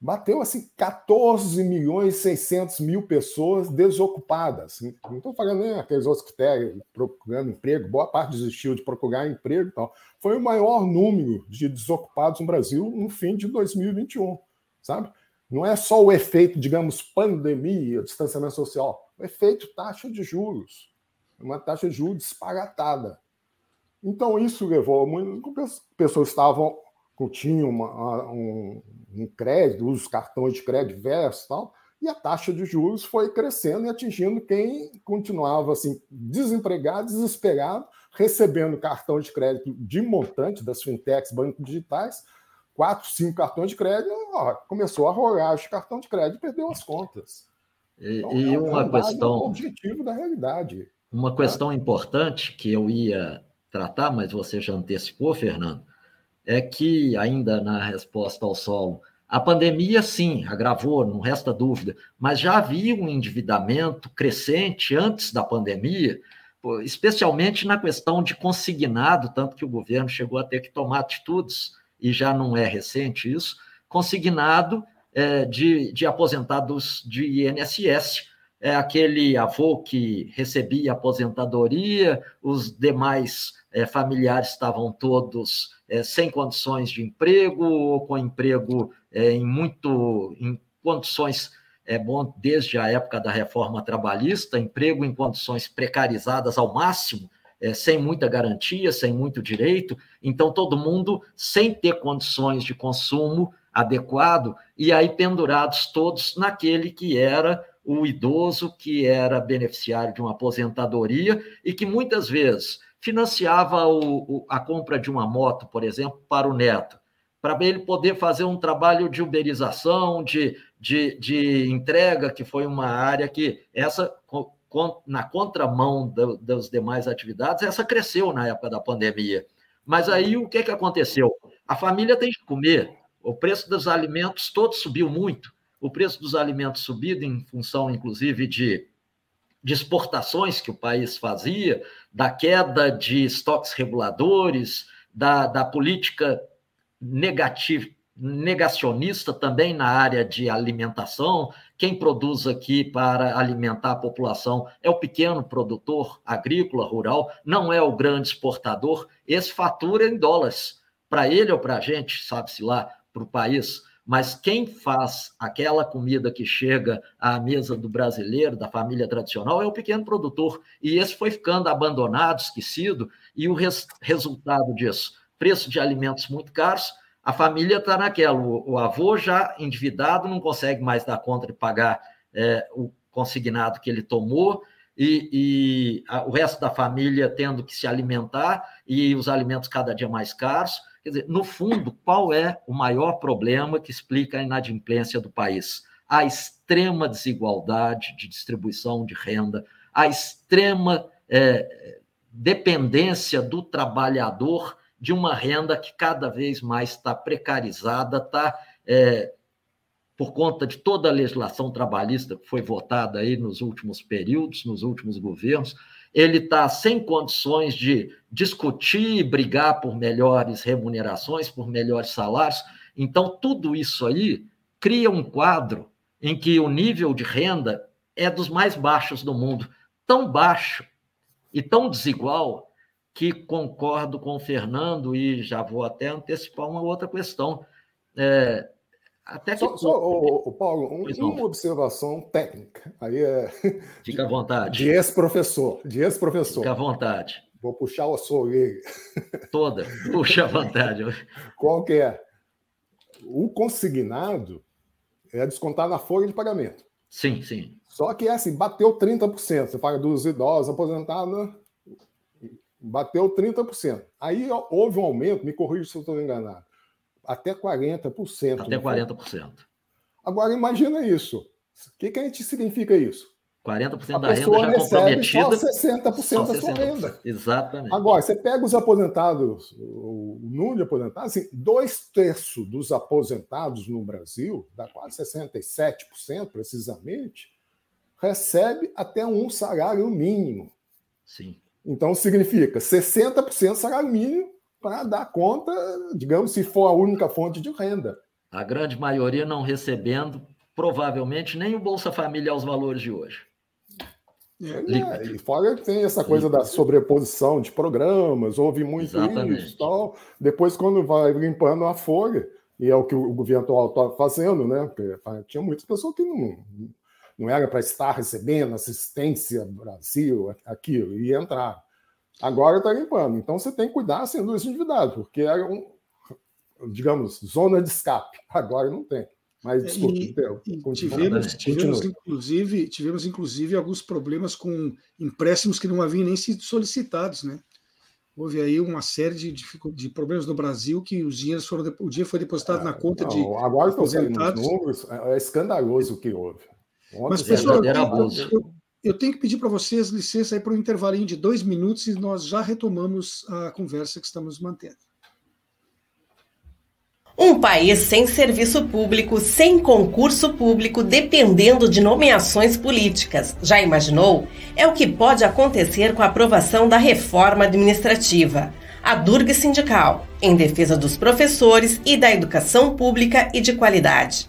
Speaker 2: bateu assim 14 milhões e 600 mil pessoas desocupadas. Não estou falando nem aqueles outros estão procurando emprego, boa parte desistiu de procurar emprego e tal. Foi o maior número de desocupados no Brasil no fim de 2021, sabe? Não é só o efeito, digamos, pandemia, distanciamento social, o efeito taxa de juros uma taxa de juros disparatada. Então, isso levou muitas pessoas estavam tinham uma, um, um, crédito, os cartões de crédito diversos tal, e a taxa de juros foi crescendo e atingindo quem continuava assim desempregado, desesperado, recebendo cartão de crédito de montante das fintechs, bancos digitais, quatro, cinco cartões de crédito, ó, começou a rolar de cartão de crédito e perdeu as contas.
Speaker 3: E, então, e é uma questão
Speaker 2: objetivo da realidade.
Speaker 3: Uma questão importante que eu ia tratar, mas você já antecipou, Fernando, é que, ainda na resposta ao solo, a pandemia, sim, agravou, não resta dúvida, mas já havia um endividamento crescente antes da pandemia, especialmente na questão de consignado, tanto que o governo chegou a ter que tomar atitudes, e já não é recente isso, consignado é, de, de aposentados de INSS, é aquele avô que recebia aposentadoria, os demais é, familiares estavam todos é, sem condições de emprego, ou com emprego é, em muito em condições é bom desde a época da reforma trabalhista, emprego em condições precarizadas ao máximo, é, sem muita garantia, sem muito direito, então todo mundo sem ter condições de consumo adequado, e aí pendurados todos naquele que era o idoso que era beneficiário de uma aposentadoria e que muitas vezes financiava o, o, a compra de uma moto, por exemplo, para o neto, para ele poder fazer um trabalho de uberização, de, de, de entrega, que foi uma área que essa na contramão do, das demais atividades, essa cresceu na época da pandemia. Mas aí o que, que aconteceu? A família tem que comer, o preço dos alimentos todo subiu muito o preço dos alimentos subido em função, inclusive, de, de exportações que o país fazia, da queda de estoques reguladores, da, da política negativa, negacionista também na área de alimentação. Quem produz aqui para alimentar a população é o pequeno produtor agrícola, rural, não é o grande exportador. Esse fatura em dólares. Para ele ou para a gente, sabe-se lá, para o país mas quem faz aquela comida que chega à mesa do brasileiro, da família tradicional, é o pequeno produtor. E esse foi ficando abandonado, esquecido, e o res resultado disso, preço de alimentos muito caros, a família está naquela, o, o, avô já endividado, não consegue mais dar conta de pagar é, o consignado que ele tomou, e, e a, o resto da família tendo que se alimentar, e os alimentos cada dia mais caros. Quer dizer, no fundo, qual é o maior problema que explica a inadimplência do país? A extrema desigualdade de distribuição de renda, a extrema é, dependência do trabalhador de uma renda que cada vez mais está precarizada, está é, por conta de toda a legislação trabalhista que foi votada aí nos últimos períodos, nos últimos governos, ele está sem condições de discutir e brigar por melhores remunerações, por melhores salários. Então, tudo isso aí cria um quadro em que o nível de renda é dos mais baixos do mundo, tão baixo e tão desigual que concordo com o Fernando e já vou até antecipar uma outra questão. É,
Speaker 2: até que... Só, só o, o Paulo, um, uma observação técnica. Aí é.
Speaker 3: Fica à vontade.
Speaker 2: De ex-professor. De ex-professor.
Speaker 3: Fica à vontade.
Speaker 2: Vou puxar a sua orelha.
Speaker 3: Toda. Puxa à vontade.
Speaker 2: Qual que é? O consignado é descontar na folha de pagamento.
Speaker 3: Sim, sim.
Speaker 2: Só que é assim, bateu 30%. Você paga dos idosos, aposentados, bateu 30%. Aí houve um aumento, me corrija se eu estou enganado até 40%.
Speaker 3: Até 40%.
Speaker 2: Agora, imagina isso. O que, que a gente significa isso?
Speaker 3: 40% a da renda já comprometida.
Speaker 2: Só 60% só da sua renda.
Speaker 3: Exatamente.
Speaker 2: Agora, você pega os aposentados, o número de aposentados, assim, dois terços dos aposentados no Brasil, dá quase 67% precisamente, recebe até um salário mínimo.
Speaker 3: Sim.
Speaker 2: Então, significa 60% salário mínimo para dar conta, digamos, se for a única fonte de renda.
Speaker 3: A grande maioria não recebendo, provavelmente, nem o Bolsa Família aos valores de hoje.
Speaker 2: É, e fora que tem essa coisa da sobreposição de programas, houve muito Exatamente. isso tal. Depois, quando vai limpando a folha, e é o que o governo atual está fazendo, né? Porque tinha muitas pessoas que não, não era para estar recebendo assistência Brasil, aquilo, e entrar. Agora está limpando. Então você tem que cuidar sendo endividado, porque era é um, digamos, zona de escape. Agora não tem. Mas é, desculpe, e,
Speaker 1: tivemos, tivemos, inclusive, tivemos inclusive alguns problemas com empréstimos que não haviam nem sido solicitados, né? Houve aí uma série de, de problemas no Brasil que os dinheiros foram o dinheiro foi depositado é, na conta não, de
Speaker 2: agora estão saindo os números, é, é escandaloso o que houve.
Speaker 1: Mas pessoal, eu, eu, eu tenho que pedir para vocês licença aí para um intervalinho de dois minutos e nós já retomamos a conversa que estamos mantendo.
Speaker 4: Um país sem serviço público, sem concurso público, dependendo de nomeações políticas. Já imaginou? É o que pode acontecer com a aprovação da reforma administrativa. A Durga Sindical, em defesa dos professores e da educação pública e de qualidade.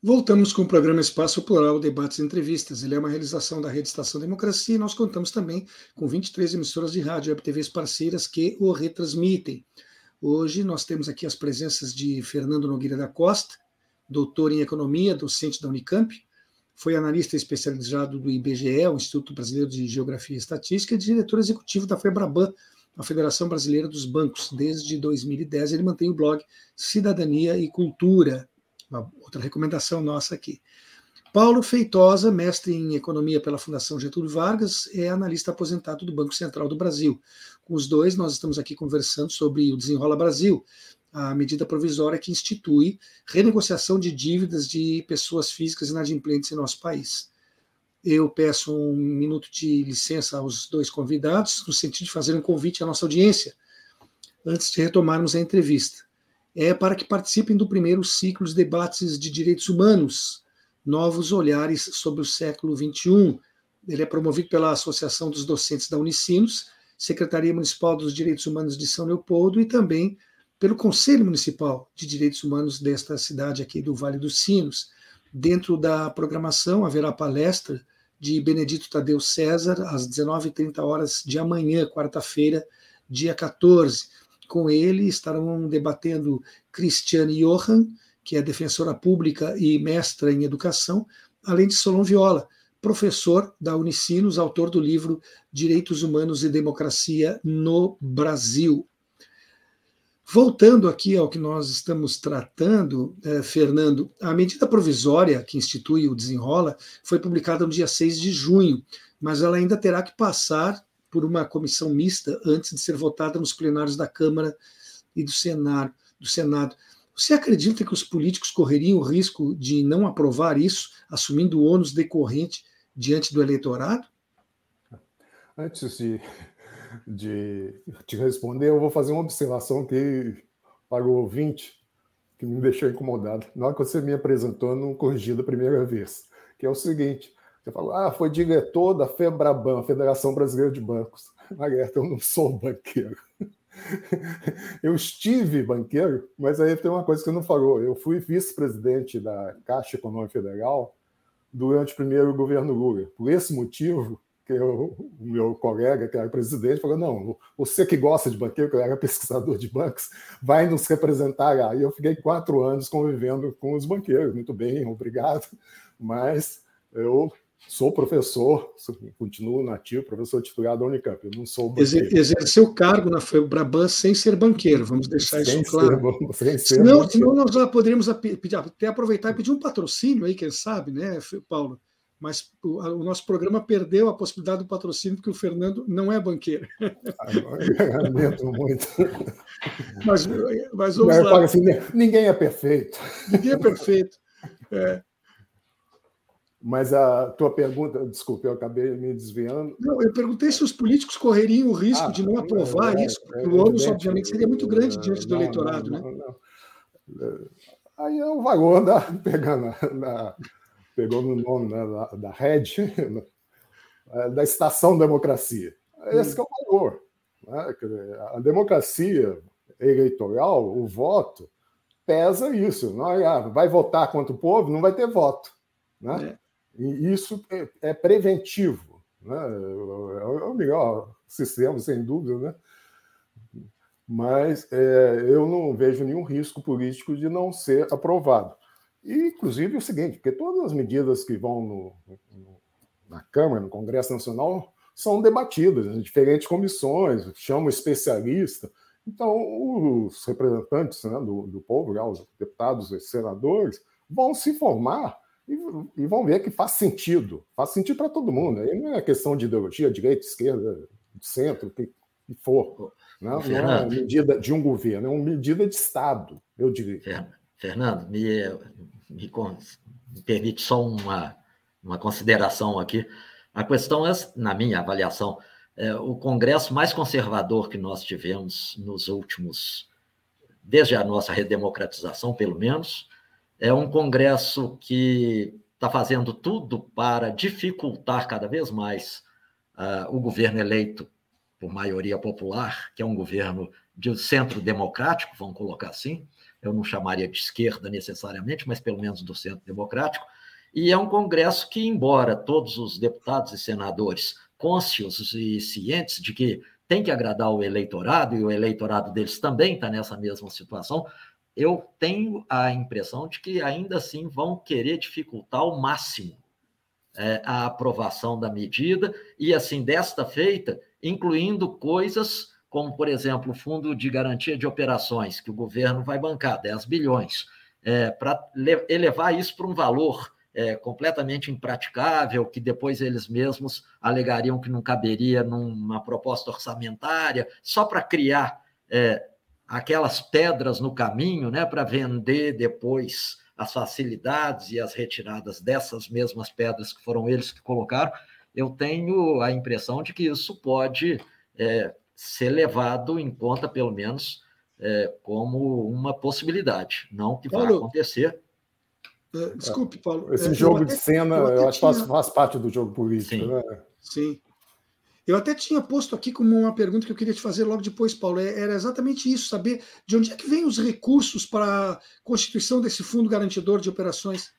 Speaker 1: Voltamos com o programa Espaço Plural, Debates e Entrevistas. Ele é uma realização da Rede Estação Democracia e nós contamos também com 23 emissoras de rádio e TVs parceiras que o retransmitem. Hoje nós temos aqui as presenças de Fernando Nogueira da Costa, doutor em Economia, docente da Unicamp, foi analista especializado do IBGE, o Instituto Brasileiro de Geografia e Estatística, e diretor executivo da FEBRABAN, a Federação Brasileira dos Bancos. Desde 2010 ele mantém o blog Cidadania e Cultura, uma outra recomendação nossa aqui. Paulo Feitosa, mestre em economia pela Fundação Getúlio Vargas, é analista aposentado do Banco Central do Brasil. Com os dois, nós estamos aqui conversando sobre o Desenrola Brasil, a medida provisória que institui renegociação de dívidas de pessoas físicas inadimplentes em nosso país. Eu peço um minuto de licença aos dois convidados, no sentido de fazer um convite à nossa audiência, antes de retomarmos a entrevista é para que participem do primeiro ciclo de debates de direitos humanos, novos olhares sobre o século XXI. Ele é promovido pela Associação dos Docentes da Unicinos, Secretaria Municipal dos Direitos Humanos de São Leopoldo e também pelo Conselho Municipal de Direitos Humanos desta cidade aqui do Vale dos Sinos. Dentro da programação haverá palestra de Benedito Tadeu César às 19h30 horas de amanhã, quarta-feira, dia 14 com ele estarão debatendo Cristiane Johan, que é defensora pública e mestra em educação, além de Solon Viola, professor da Unicinos, autor do livro Direitos Humanos e Democracia no Brasil. Voltando aqui ao que nós estamos tratando, eh, Fernando, a medida provisória que institui o Desenrola foi publicada no dia 6 de junho, mas ela ainda terá que passar por uma comissão mista antes de ser votada nos plenários da Câmara e do Senado. Do Senado. Você acredita que os políticos correriam o risco de não aprovar isso, assumindo o ônus decorrente diante do eleitorado?
Speaker 2: Antes de, de te responder, eu vou fazer uma observação que para o ouvinte que me deixou incomodado. Na hora que você me apresentou, eu não corrigi da primeira vez, que é o seguinte: você falou, ah, foi diretor da FEBRABAN, Federação Brasileira de Bancos. Margareta, eu não sou banqueiro. Eu estive banqueiro, mas aí tem uma coisa que você não falou. Eu fui vice-presidente da Caixa Econômica Federal durante o primeiro governo Lula. Por esse motivo, que eu, o meu colega, que era presidente, falou: não, você que gosta de banqueiro, que eu era pesquisador de bancos, vai nos representar lá. E eu fiquei quatro anos convivendo com os banqueiros. Muito bem, obrigado. Mas eu Sou professor, continuo nativo, professor titular da Unicamp. Eu não sou
Speaker 1: banqueiro. Exerceu o cargo na Febraban sem ser banqueiro, vamos deixar sem isso claro. Ser, sem ser senão, senão nós já poderíamos até aproveitar e pedir um patrocínio aí, quem sabe, né, Paulo? Mas o, o, nosso programa perdeu a possibilidade do patrocínio porque o Fernando não é banqueiro.
Speaker 2: Lamento muito.
Speaker 1: Mas, mas vamos lá.
Speaker 2: Assim, ninguém é perfeito.
Speaker 1: Ninguém é perfeito. É.
Speaker 2: Mas a tua pergunta, desculpe, eu acabei me desviando.
Speaker 1: Não, eu perguntei se os políticos correriam o risco ah, de não aprovar é, isso, porque é, o ônus, obviamente, seria muito grande diante do não, eleitorado, não, né?
Speaker 2: Não, Aí é o valor da. Pegando na, pegou no nome né, da, da rede, da estação democracia. Esse hum. é o valor. Né? A democracia eleitoral, o voto, pesa isso. Não é, ah, vai votar contra o povo, não vai ter voto. Né? É. E isso é, é preventivo. Né? É o melhor sistema, sem dúvida. Né? Mas é, eu não vejo nenhum risco político de não ser aprovado. E, inclusive, o seguinte, porque todas as medidas que vão no, no, na Câmara, no Congresso Nacional, são debatidas em diferentes comissões, chamam especialista. Então, os representantes né, do, do povo, os deputados e senadores, vão se formar e, e vão ver que faz sentido. Faz sentido para todo mundo. Aí não é questão de ideologia, direita, esquerda, centro, o que, que for. Não, não, é uma medida de um governo, é uma medida de Estado, eu diria.
Speaker 3: Fernando, me, me, me permite só uma, uma consideração aqui. A questão é, na minha avaliação, é, o Congresso mais conservador que nós tivemos nos últimos desde a nossa redemocratização, pelo menos. É um Congresso que está fazendo tudo para dificultar cada vez mais uh, o governo eleito por maioria popular, que é um governo de centro democrático, vamos colocar assim. Eu não chamaria de esquerda necessariamente, mas pelo menos do centro democrático. E é um Congresso que, embora todos os deputados e senadores cônscios e cientes de que tem que agradar o eleitorado, e o eleitorado deles também está nessa mesma situação, eu tenho a impressão de que ainda assim vão querer dificultar ao máximo é, a aprovação da medida, e assim, desta feita, incluindo coisas como, por exemplo, o Fundo de Garantia de Operações, que o governo vai bancar 10 bilhões, é, para elevar isso para um valor é, completamente impraticável, que depois eles mesmos alegariam que não caberia numa proposta orçamentária, só para criar é, aquelas pedras no caminho, né, para vender depois as facilidades e as retiradas dessas mesmas pedras que foram eles que colocaram, eu tenho a impressão de que isso pode é, ser levado em conta, pelo menos, é, como uma possibilidade, não que vai acontecer.
Speaker 1: É, desculpe, Paulo.
Speaker 2: Esse é, jogo de cena, eu, eu acho que tinha... faz, parte do jogo político.
Speaker 1: Sim.
Speaker 2: Né?
Speaker 1: Sim. Eu até tinha posto aqui como uma pergunta que eu queria te fazer logo depois, Paulo. É, era exatamente isso, saber de onde é que vem os recursos para a constituição desse fundo garantidor de operações.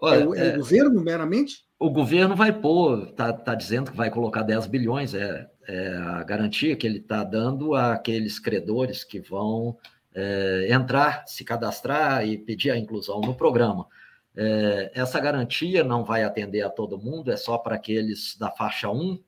Speaker 1: Olha, é, o, é, é, o governo, meramente?
Speaker 3: O governo vai pôr, está tá dizendo que vai colocar 10 bilhões, é, é a garantia que ele está dando àqueles credores que vão é, entrar, se cadastrar e pedir a inclusão no programa. Essa garantia não vai atender a todo mundo, é só para aqueles da faixa 1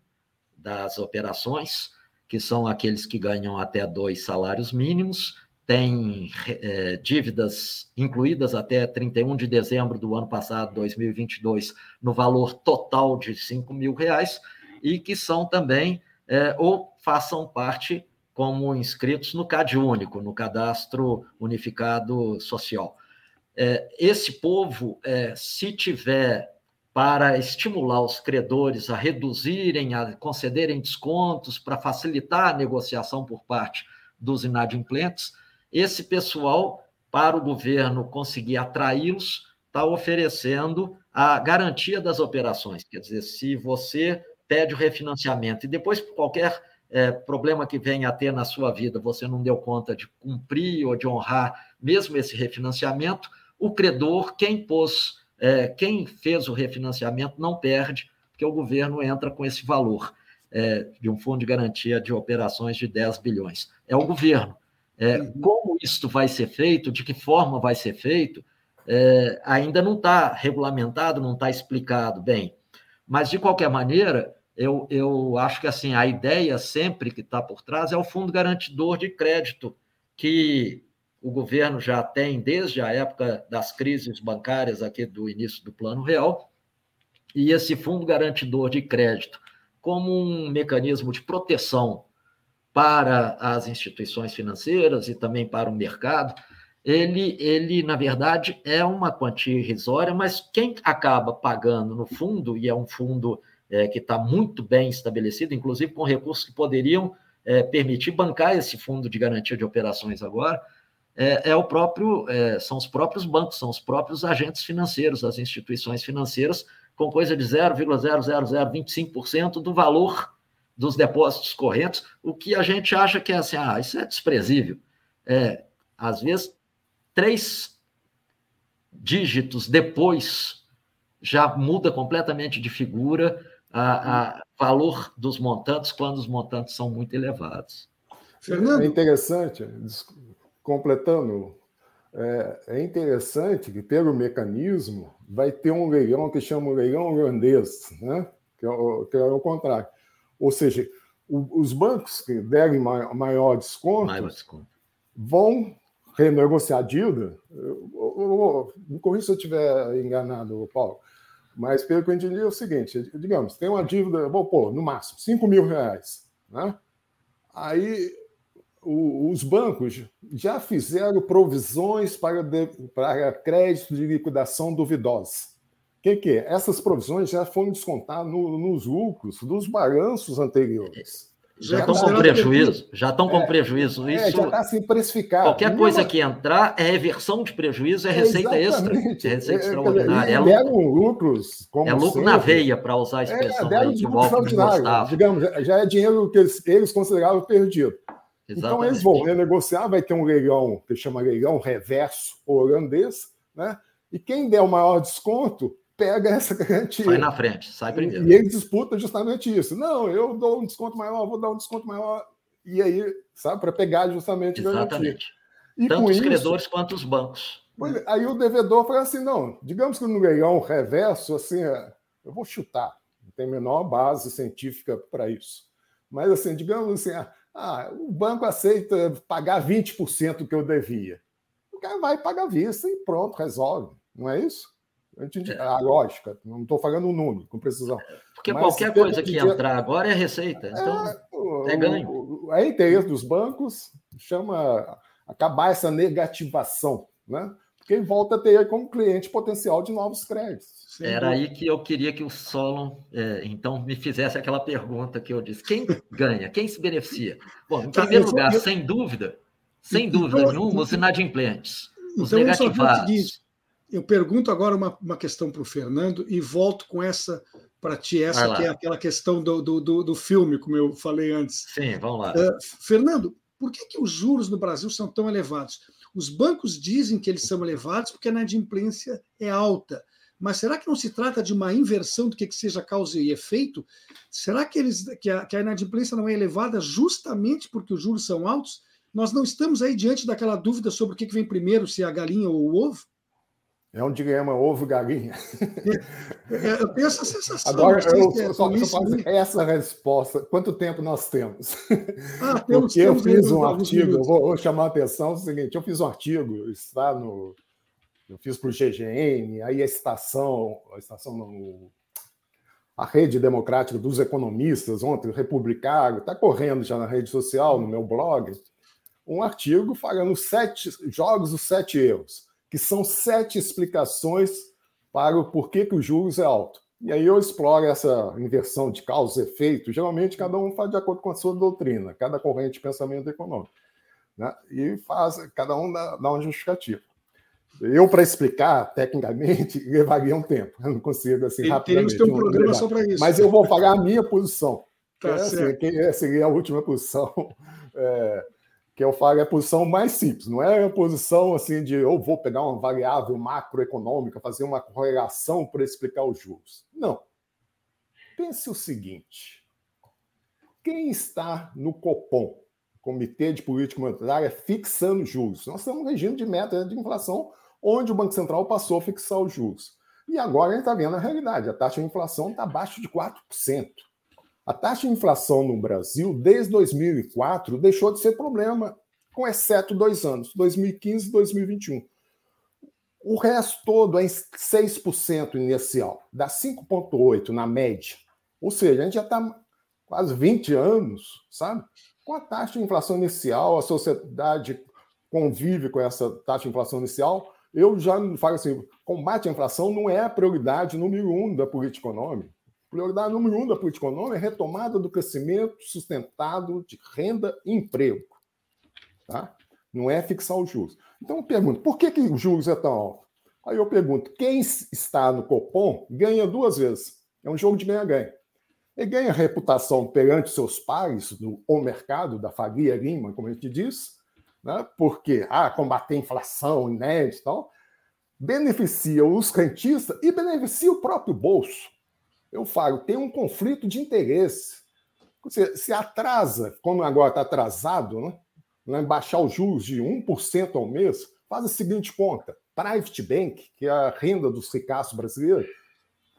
Speaker 3: das operações, que são aqueles que ganham até dois salários mínimos, têm é, dívidas incluídas até 31 de dezembro do ano passado, 2022, no valor total de 5 mil reais, e que são também, é, ou façam parte como inscritos no CAD único, no Cadastro Unificado Social. É, esse povo, se tiver para estimular os credores a reduzirem, a concederem descontos, para facilitar a negociação por parte dos inadimplentes, esse pessoal, para o governo conseguir atraí-los, está oferecendo a garantia das operações. Quer dizer, se você pede o refinanciamento e depois, qualquer é, problema que venha a ter na sua vida, você não deu conta de cumprir ou de honrar mesmo esse refinanciamento, o credor, quem pôs é, quem fez o refinanciamento não perde, porque o governo entra com esse valor é, de um fundo de garantia de operações de 10 bilhões. É o governo. É. Como isso vai ser feito, de que forma vai ser feito, é, ainda não está regulamentado, não está explicado bem. Mas, de qualquer maneira, eu, eu acho que assim a ideia sempre que está por trás é o fundo garantidor de crédito, que o governo já tem desde a época das crises bancárias aqui do início do Plano Real, e esse fundo garantidor de crédito como um mecanismo de proteção para as instituições financeiras e também para o mercado, ele, ele na verdade, é uma quantia irrisória, mas quem acaba pagando no fundo, e é um fundo é, que está muito bem estabelecido, inclusive com recursos que poderiam é, permitir bancar esse fundo de garantia de operações agora, é, é o próprio, é, são os próprios bancos, são os próprios agentes financeiros, as instituições financeiras, com coisa de 0,0025% do valor dos depósitos correntes, o que a gente acha que é assim, ah, isso é desprezível. É, às vezes, três dígitos depois já muda completamente de figura a, a valor dos montantes quando os montantes são muito elevados.
Speaker 2: Fernando? É interessante, completando, é, é, interessante que, pelo mecanismo, vai ter um leilão que chama o leilão holandês, né? que, é o, que é o contrário. Ou seja, o, os bancos que derem maior, maior desconto, maior desconto vão renegociar a dívida. Me corrija se eu estiver enganado, Paulo, mas pelo que eu entendi é o seguinte: digamos, tem uma dívida, vou pôr, no máximo, 5 mil reais. Né? Aí o, os bancos já fizeram provisões para, de, para crédito de liquidação duvidosa. O que, que é? Essas provisões já foram descontadas no, nos lucros dos balanços anteriores.
Speaker 3: Já, estão com prejuízo, já estão com é, prejuízo.
Speaker 2: Isso, é, já está assim precificado.
Speaker 3: Qualquer coisa que entrar é reversão de prejuízo, é receita extra, é receita é, extraordinária. É,
Speaker 2: deram lucros,
Speaker 3: como É lucro sempre. na veia, para usar a expressão é, aí, de
Speaker 2: extraordinário. Digamos, já é dinheiro que eles, eles consideravam perdido. Exatamente. Então eles vão negociar, vai ter um leilão que chama leilão reverso holandês, né? E quem der o maior desconto pega essa garantia.
Speaker 3: Sai na frente, sai primeiro.
Speaker 2: E ele disputa justamente isso. Não, eu dou um desconto maior, vou dar um desconto maior. E aí, sabe, para pegar justamente
Speaker 3: Exatamente. garantia. E Tanto os credores isso, quanto os bancos.
Speaker 2: Aí o devedor fala assim: não, digamos que no leilão reverso, assim, é, eu vou chutar, não tem menor base científica para isso. Mas assim, digamos assim, ah, o banco aceita pagar 20% que eu devia. O cara vai pagar a vista e pronto, resolve. Não é isso? É. A lógica, não estou falando um número com precisão.
Speaker 3: Porque Mas qualquer coisa que entrar agora é receita, então é, é ganho.
Speaker 2: É interesse dos bancos, chama acabar essa negativação, né? Porque volta a ter como cliente potencial de novos créditos.
Speaker 3: Era aí que eu queria que o Solon, é, então, me fizesse aquela pergunta que eu disse: quem ganha? Quem se beneficia? Bom, em tá, primeiro lugar, sem dúvida, sem dúvida nenhuma, os inadimplentes, os então, negativados
Speaker 1: eu pergunto agora uma, uma questão para o Fernando e volto com essa para ti, essa que é aquela questão do, do, do, do, filme, como eu falei antes.
Speaker 3: Sim, vamos lá.
Speaker 1: Uh, Fernando, por que, que os juros no Brasil são tão elevados? Os bancos dizem que eles são elevados porque a inadimplência é alta. Mas será que não se trata de uma inversão do que, que seja causa e efeito? Será que, eles, que, a, que a inadimplência não é elevada justamente porque os juros são altos? Nós não estamos aí diante daquela dúvida sobre o que, que vem primeiro, se é a galinha ou o ovo?
Speaker 2: É um dilema ovo-galinha.
Speaker 1: É, eu tenho essa sensação.
Speaker 2: Agora, eu é só, só faço essa resposta. Quanto tempo nós temos? Ah, temos Porque eu fiz um artigo, eu vou, vou, chamar a atenção, é o seguinte, eu fiz um artigo, está no... Eu fiz para o GGN, aí a estação, a estação no, a rede democrática dos economistas, ontem, Republicano, está correndo já na rede social, no meu blog, um artigo falando sete jogos dos sete erros que são sete explicações para o porquê que o juros é alto. E aí eu exploro essa inversão de causa e efeito. Geralmente, cada um faz de acordo com a sua doutrina, cada corrente de pensamento econômico. Né? E faz, cada um dá, dá uma justificativa. Eu, para explicar tecnicamente, levaria um tempo. Eu não consigo assim e rapidamente.
Speaker 1: Temos que ter um programa só para isso.
Speaker 2: Mas eu vou falar a minha posição. Tá que, é, assim, que seria a última posição é, que eu falo é a posição mais simples, não é a posição assim de eu vou pegar uma variável macroeconômica, fazer uma correlação para explicar os juros. Não. Pense o seguinte: quem está no Copom, Comitê de Política Monetária, fixando juros? Nós temos um regime de meta de inflação onde o Banco Central passou a fixar os juros. E agora a gente está vendo a realidade: a taxa de inflação está abaixo de 4%. A taxa de inflação no Brasil, desde 2004, deixou de ser problema, com exceto dois anos, 2015 e 2021. O resto todo é em 6% inicial, dá 5,8% na média. Ou seja, a gente já está quase 20 anos, sabe? Com a taxa de inflação inicial, a sociedade convive com essa taxa de inflação inicial. Eu já falo assim: combate à inflação não é a prioridade número um da política econômica. Prioridade número um da política econômica é retomada do crescimento sustentado de renda e emprego. Tá? Não é fixar os juros. Então eu pergunto, por que, que os juros é tão alto? Aí eu pergunto, quem está no Copom ganha duas vezes. É um jogo de ganha-ganha. Ele ganha reputação perante seus pares no o mercado da Faria Lima, como a gente diz, né? porque ah, combater a inflação inédita e tal, beneficia os rentistas e beneficia o próprio bolso eu falo, tem um conflito de interesse. Você se atrasa, como agora está atrasado, né? né? baixar os juros de 1% ao mês, faz a seguinte conta. Private Bank, que é a renda dos ricaços brasileiros,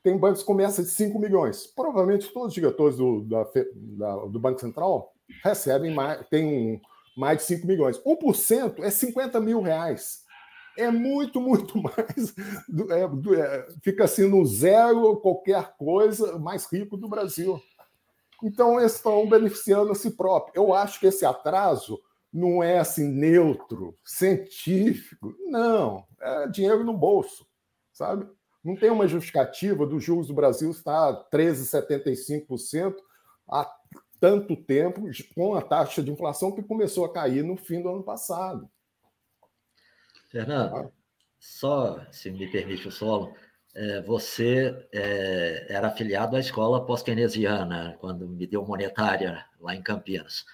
Speaker 2: tem bancos que começam de 5 milhões. Provavelmente todos os diretores do, da, da, do Banco Central recebem mais, tem um, mais de 5 milhões. 1% é 50 mil reais é muito, muito mais. É, é, fica assim no zero qualquer coisa mais rico do Brasil. Então, eles estão beneficiando a si próprio. Eu acho que esse atraso não é assim neutro, científico. Não, é dinheiro no bolso, sabe? Não tem uma justificativa dos juros do Brasil estar 13,75% há tanto tempo com a taxa de inflação que começou a cair no fim do ano passado.
Speaker 3: Fernando, só se me permite o solo, é, você é, era afiliado à escola pós-keynesiana, quando me deu monetária lá em Campinas.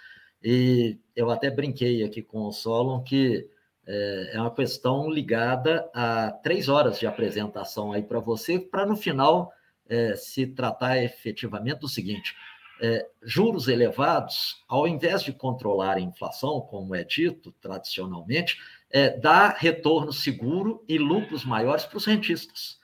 Speaker 3: E eu até brinquei aqui com o Solon que é, é uma questão ligada a três horas de apresentação aí para você, para no final é, se tratar efetivamente do seguinte: é, juros elevados, ao invés de controlar a inflação, como é dito tradicionalmente, é, dá retorno seguro e lucros maiores para os rentistas.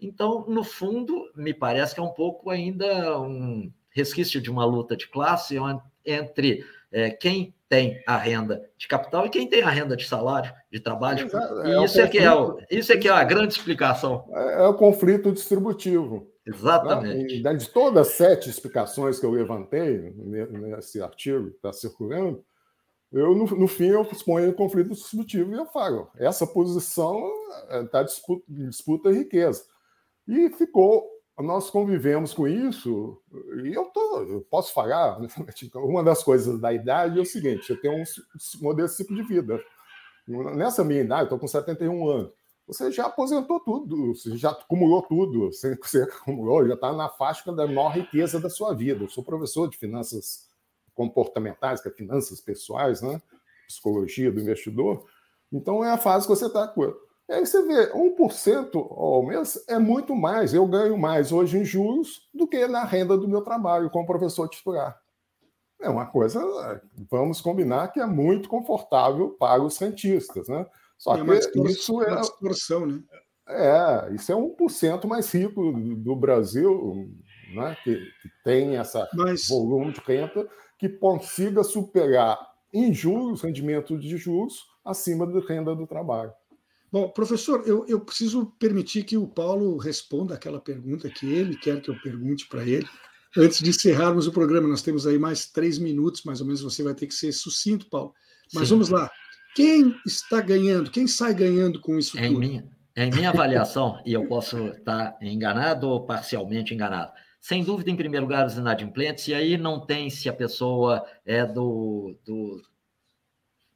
Speaker 3: Então, no fundo, me parece que é um pouco ainda um resquício de uma luta de classe entre é, quem tem a renda de capital e quem tem a renda de salário, de trabalho. É, é isso, é que é, isso é que é a grande explicação.
Speaker 2: É, é o conflito distributivo.
Speaker 3: Exatamente.
Speaker 2: Né? De todas as sete explicações que eu levantei nesse artigo que está circulando, eu, no, no, fim, eu exponho conflito distributivo e eu falo, essa posição está disputa, disputa riqueza. E ficou, nós convivemos com isso, e eu, tô, eu posso falar, uma das coisas da idade é o seguinte, eu tenho um modelo ciclo de vida. Nessa minha idade, estou com 71 anos, você já aposentou tudo, você já acumulou tudo, você, você acumulou, já está na faixa da maior riqueza da sua vida. Eu sou professor de finanças comportamentais, que é finanças pessoais, né? psicologia do investidor. Então é a fase que você está com. E aí você vê, 1% ao mês é muito mais. Eu ganho mais hoje em juros do que na renda do meu trabalho como professor titular. É uma coisa, vamos combinar, que é muito confortável para os rentistas. Né?
Speaker 1: Só é que isso é uma distorção, né?
Speaker 2: É, isso é 1% mais rico do Brasil, né, que, que tem esse Mas... volume de renda, que consiga superar em juros, rendimento de juros, acima da renda do trabalho.
Speaker 1: Bom, professor, eu, eu preciso permitir que o Paulo responda aquela pergunta que ele quer que eu pergunte para ele. Antes de encerrarmos o programa, nós temos aí mais três minutos, mais ou menos, você vai ter que ser sucinto, Paulo. Mas Sim. vamos lá. Quem está ganhando? Quem sai ganhando com isso
Speaker 3: em
Speaker 1: tudo?
Speaker 3: Minha, em minha avaliação, e eu posso estar enganado ou parcialmente enganado, sem dúvida, em primeiro lugar, os inadimplentes, e aí não tem se a pessoa é do, do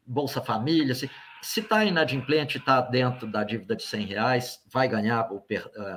Speaker 3: Bolsa Família, se está inadimplente, está dentro da dívida de 100 reais, vai ganhar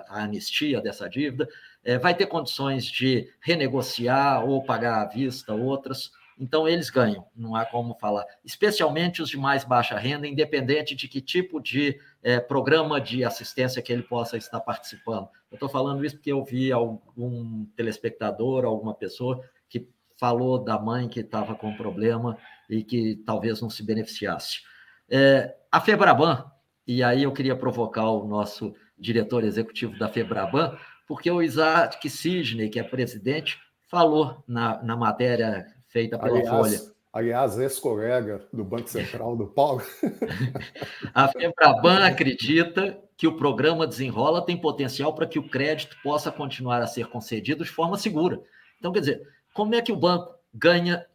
Speaker 3: a anistia dessa dívida, é, vai ter condições de renegociar ou pagar à vista outras. Então, eles ganham, não há como falar. Especialmente os de mais baixa renda, independente de que tipo de é, programa de assistência que ele possa estar participando. Eu estou falando isso porque eu vi algum telespectador, alguma pessoa que falou da mãe que estava com problema e que talvez não se beneficiasse. É, a Febraban, e aí eu queria provocar o nosso diretor executivo da Febraban, porque o Isaac Sidney, que é presidente, falou na, na matéria feita pela aliás, Folha.
Speaker 2: Aliás, ex-colega do Banco Central do Paulo.
Speaker 3: A Febraban acredita que o programa Desenrola tem potencial para que o crédito possa continuar a ser concedido de forma segura. Então, quer dizer, como é que o banco ganha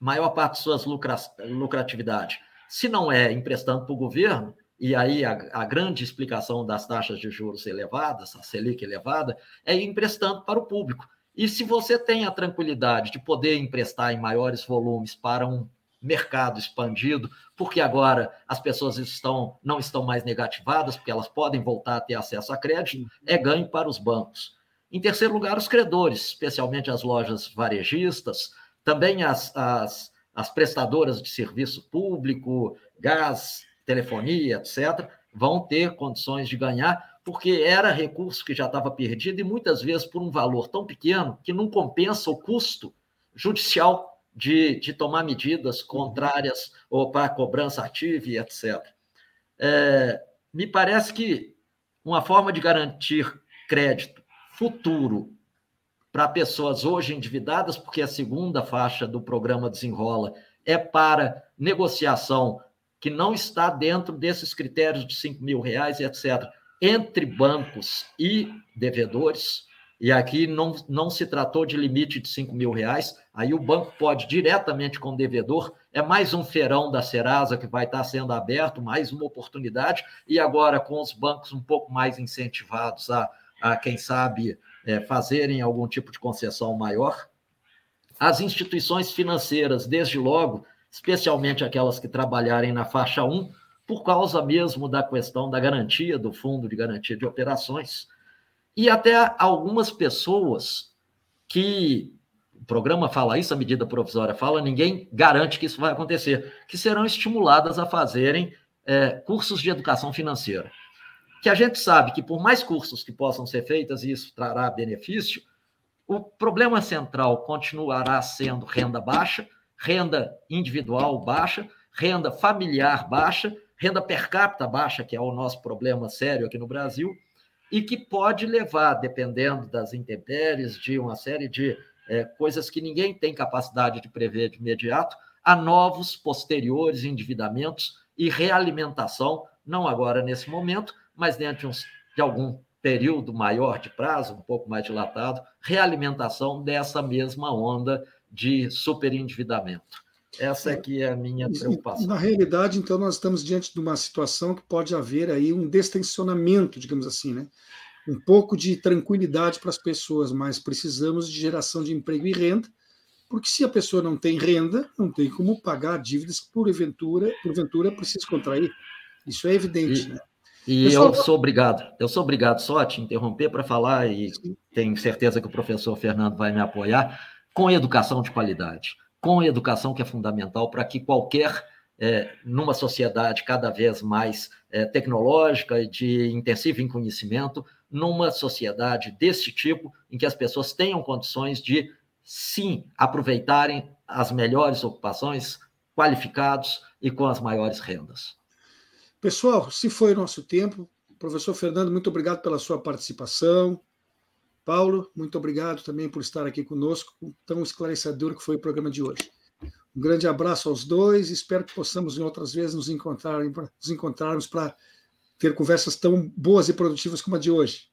Speaker 3: maior parte de suas lucra lucratividade? Se não é emprestando para o governo, e aí a, a, grande explicação das taxas de juros elevadas, a Selic elevada, é emprestando para o público. E se você tem a tranquilidade de poder emprestar em maiores volumes para um mercado expandido, porque agora as pessoas estão, não estão mais negativadas, porque elas podem voltar a ter acesso a crédito, é ganho para os bancos. Em terceiro lugar, os credores, especialmente as lojas varejistas, também as, as, as prestadoras de serviço público, gás, telefonia, etc., vão ter condições de ganhar, porque era recurso que já estava perdido e muitas vezes por um valor tão pequeno que não compensa o custo judicial de, de tomar medidas contrárias ou para cobrança ativa e etc. É, me parece que uma forma de garantir crédito futuro para pessoas hoje endividadas, porque a segunda faixa do programa Desenrola é para negociação que não está dentro desses critérios de 5 mil reais e etc entre bancos e devedores, e aqui não, não se tratou de limite de 5 mil reais, aí o banco pode diretamente com o devedor, é mais um feirão da Serasa que vai estar sendo aberto, mais uma oportunidade, e agora com os bancos um pouco mais incentivados a, a quem sabe, é, fazerem algum tipo de concessão maior. as instituições financeiras, desde logo, especialmente aquelas que trabalharem na faixa 1, por causa mesmo da questão da garantia do Fundo de Garantia de Operações, e até algumas pessoas que o programa fala isso, a medida provisória fala, ninguém garante que isso vai acontecer, que serão estimuladas a fazerem é, cursos de educação financeira. Que a gente sabe que, por mais cursos que possam ser feitos, e isso trará benefício, o problema central continuará sendo renda baixa, renda individual baixa, renda familiar baixa, renda per capita baixa, que é o nosso problema sério aqui no Brasil, e que pode levar, dependendo das intempéries, de uma série de é, coisas que ninguém tem capacidade de prever de imediato, a novos posteriores endividamentos e realimentação, não agora nesse momento, mas dentro de, uns, de algum período maior de prazo, um pouco mais dilatado, realimentação dessa mesma onda de superendividamento. Essa aqui é a minha preocupação.
Speaker 1: Na realidade, então, nós estamos diante de uma situação que pode haver aí um destensionamento, digamos assim, né? Um pouco de tranquilidade para as pessoas, mas precisamos de geração de emprego e renda, porque se a pessoa não tem renda, não tem como pagar dívidas que porventura, porventura precisa contrair. Isso é evidente,
Speaker 3: e,
Speaker 1: né?
Speaker 3: E Pessoal, eu sou obrigado, eu sou obrigado só a te interromper para falar, e tenho certeza que o professor Fernando vai me apoiar com educação de qualidade, com educação que é fundamental para que qualquer, é, numa sociedade cada vez mais é, tecnológica e de intensivo em conhecimento, numa sociedade desse tipo, em que as pessoas tenham condições de, sim, aproveitarem as melhores ocupações, qualificados e com as maiores rendas.
Speaker 1: Pessoal, se foi o nosso tempo, professor Fernando, muito obrigado pela sua participação. Paulo, muito obrigado também por estar aqui conosco, tão esclarecedor que foi o programa de hoje. Um grande abraço aos dois, espero que possamos em outras vezes nos, encontrar, nos encontrarmos para ter conversas tão boas e produtivas como a de hoje.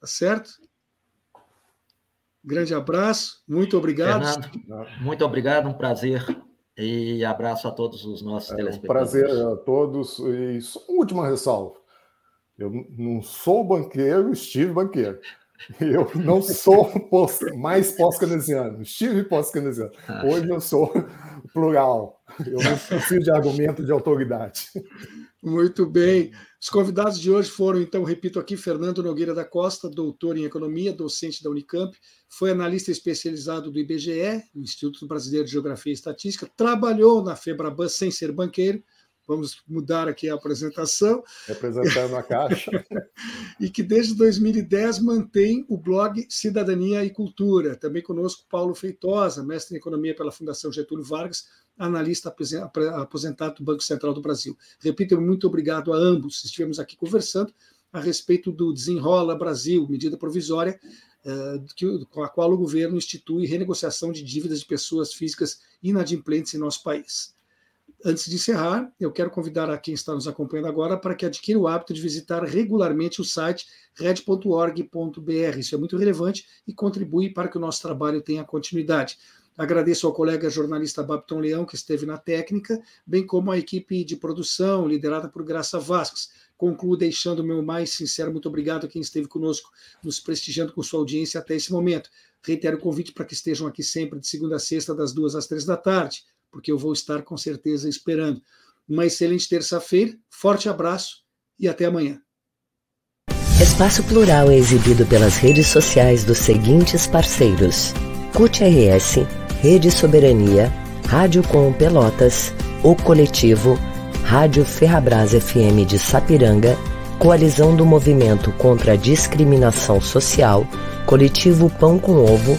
Speaker 1: Tá certo? Grande abraço, muito obrigado.
Speaker 3: Fernando, muito obrigado, um prazer e abraço a todos os nossos é, telespectadores.
Speaker 2: Um prazer a todos. E só uma última ressalva. Eu não sou banqueiro, estive banqueiro. Eu não sou post, mais pós-keynesiano, estive pós-keynesiano. Ah. Hoje eu sou plural. Eu não preciso de argumento de autoridade.
Speaker 1: Muito bem. Os convidados de hoje foram, então, repito aqui, Fernando Nogueira da Costa, doutor em economia, docente da Unicamp, foi analista especializado do IBGE, Instituto Brasileiro de Geografia e Estatística, trabalhou na Febraban sem ser banqueiro, vamos mudar aqui a apresentação.
Speaker 2: Representando a Caixa.
Speaker 1: e que desde 2010 mantém o blog Cidadania e Cultura. Também conosco Paulo Feitosa, mestre em Economia pela Fundação Getúlio Vargas, analista aposentado do Banco Central do Brasil. Repito, muito obrigado a ambos. Estivemos aqui conversando a respeito do Desenrola Brasil, medida provisória, eh, com a qual o governo institui renegociação de dívidas de pessoas físicas inadimplentes em nosso país. Antes de encerrar, eu quero convidar a quem está nos acompanhando agora para que adquira o hábito de visitar regularmente o site red.org.br. Isso é muito relevante e contribui para que o nosso trabalho tenha continuidade. Agradeço ao colega jornalista Babton Leão, que esteve na técnica, bem como à equipe de produção, liderada por Graça Vasques. Concluo deixando o meu mais sincero muito obrigado a quem esteve conosco, nos prestigiando com sua audiência até esse momento. Reitero o convite para que estejam aqui sempre de segunda a sexta, das duas às três da tarde porque eu vou estar com certeza esperando. Uma excelente terça-feira, forte abraço e até amanhã.
Speaker 4: Espaço Plural é exibido pelas redes sociais dos seguintes parceiros: CUT RS, Rede Soberania, Rádio Com Pelotas, O Coletivo, Rádio Ferrabras FM de Sapiranga, Coalizão do Movimento contra a Discriminação Social, Coletivo Pão com Ovo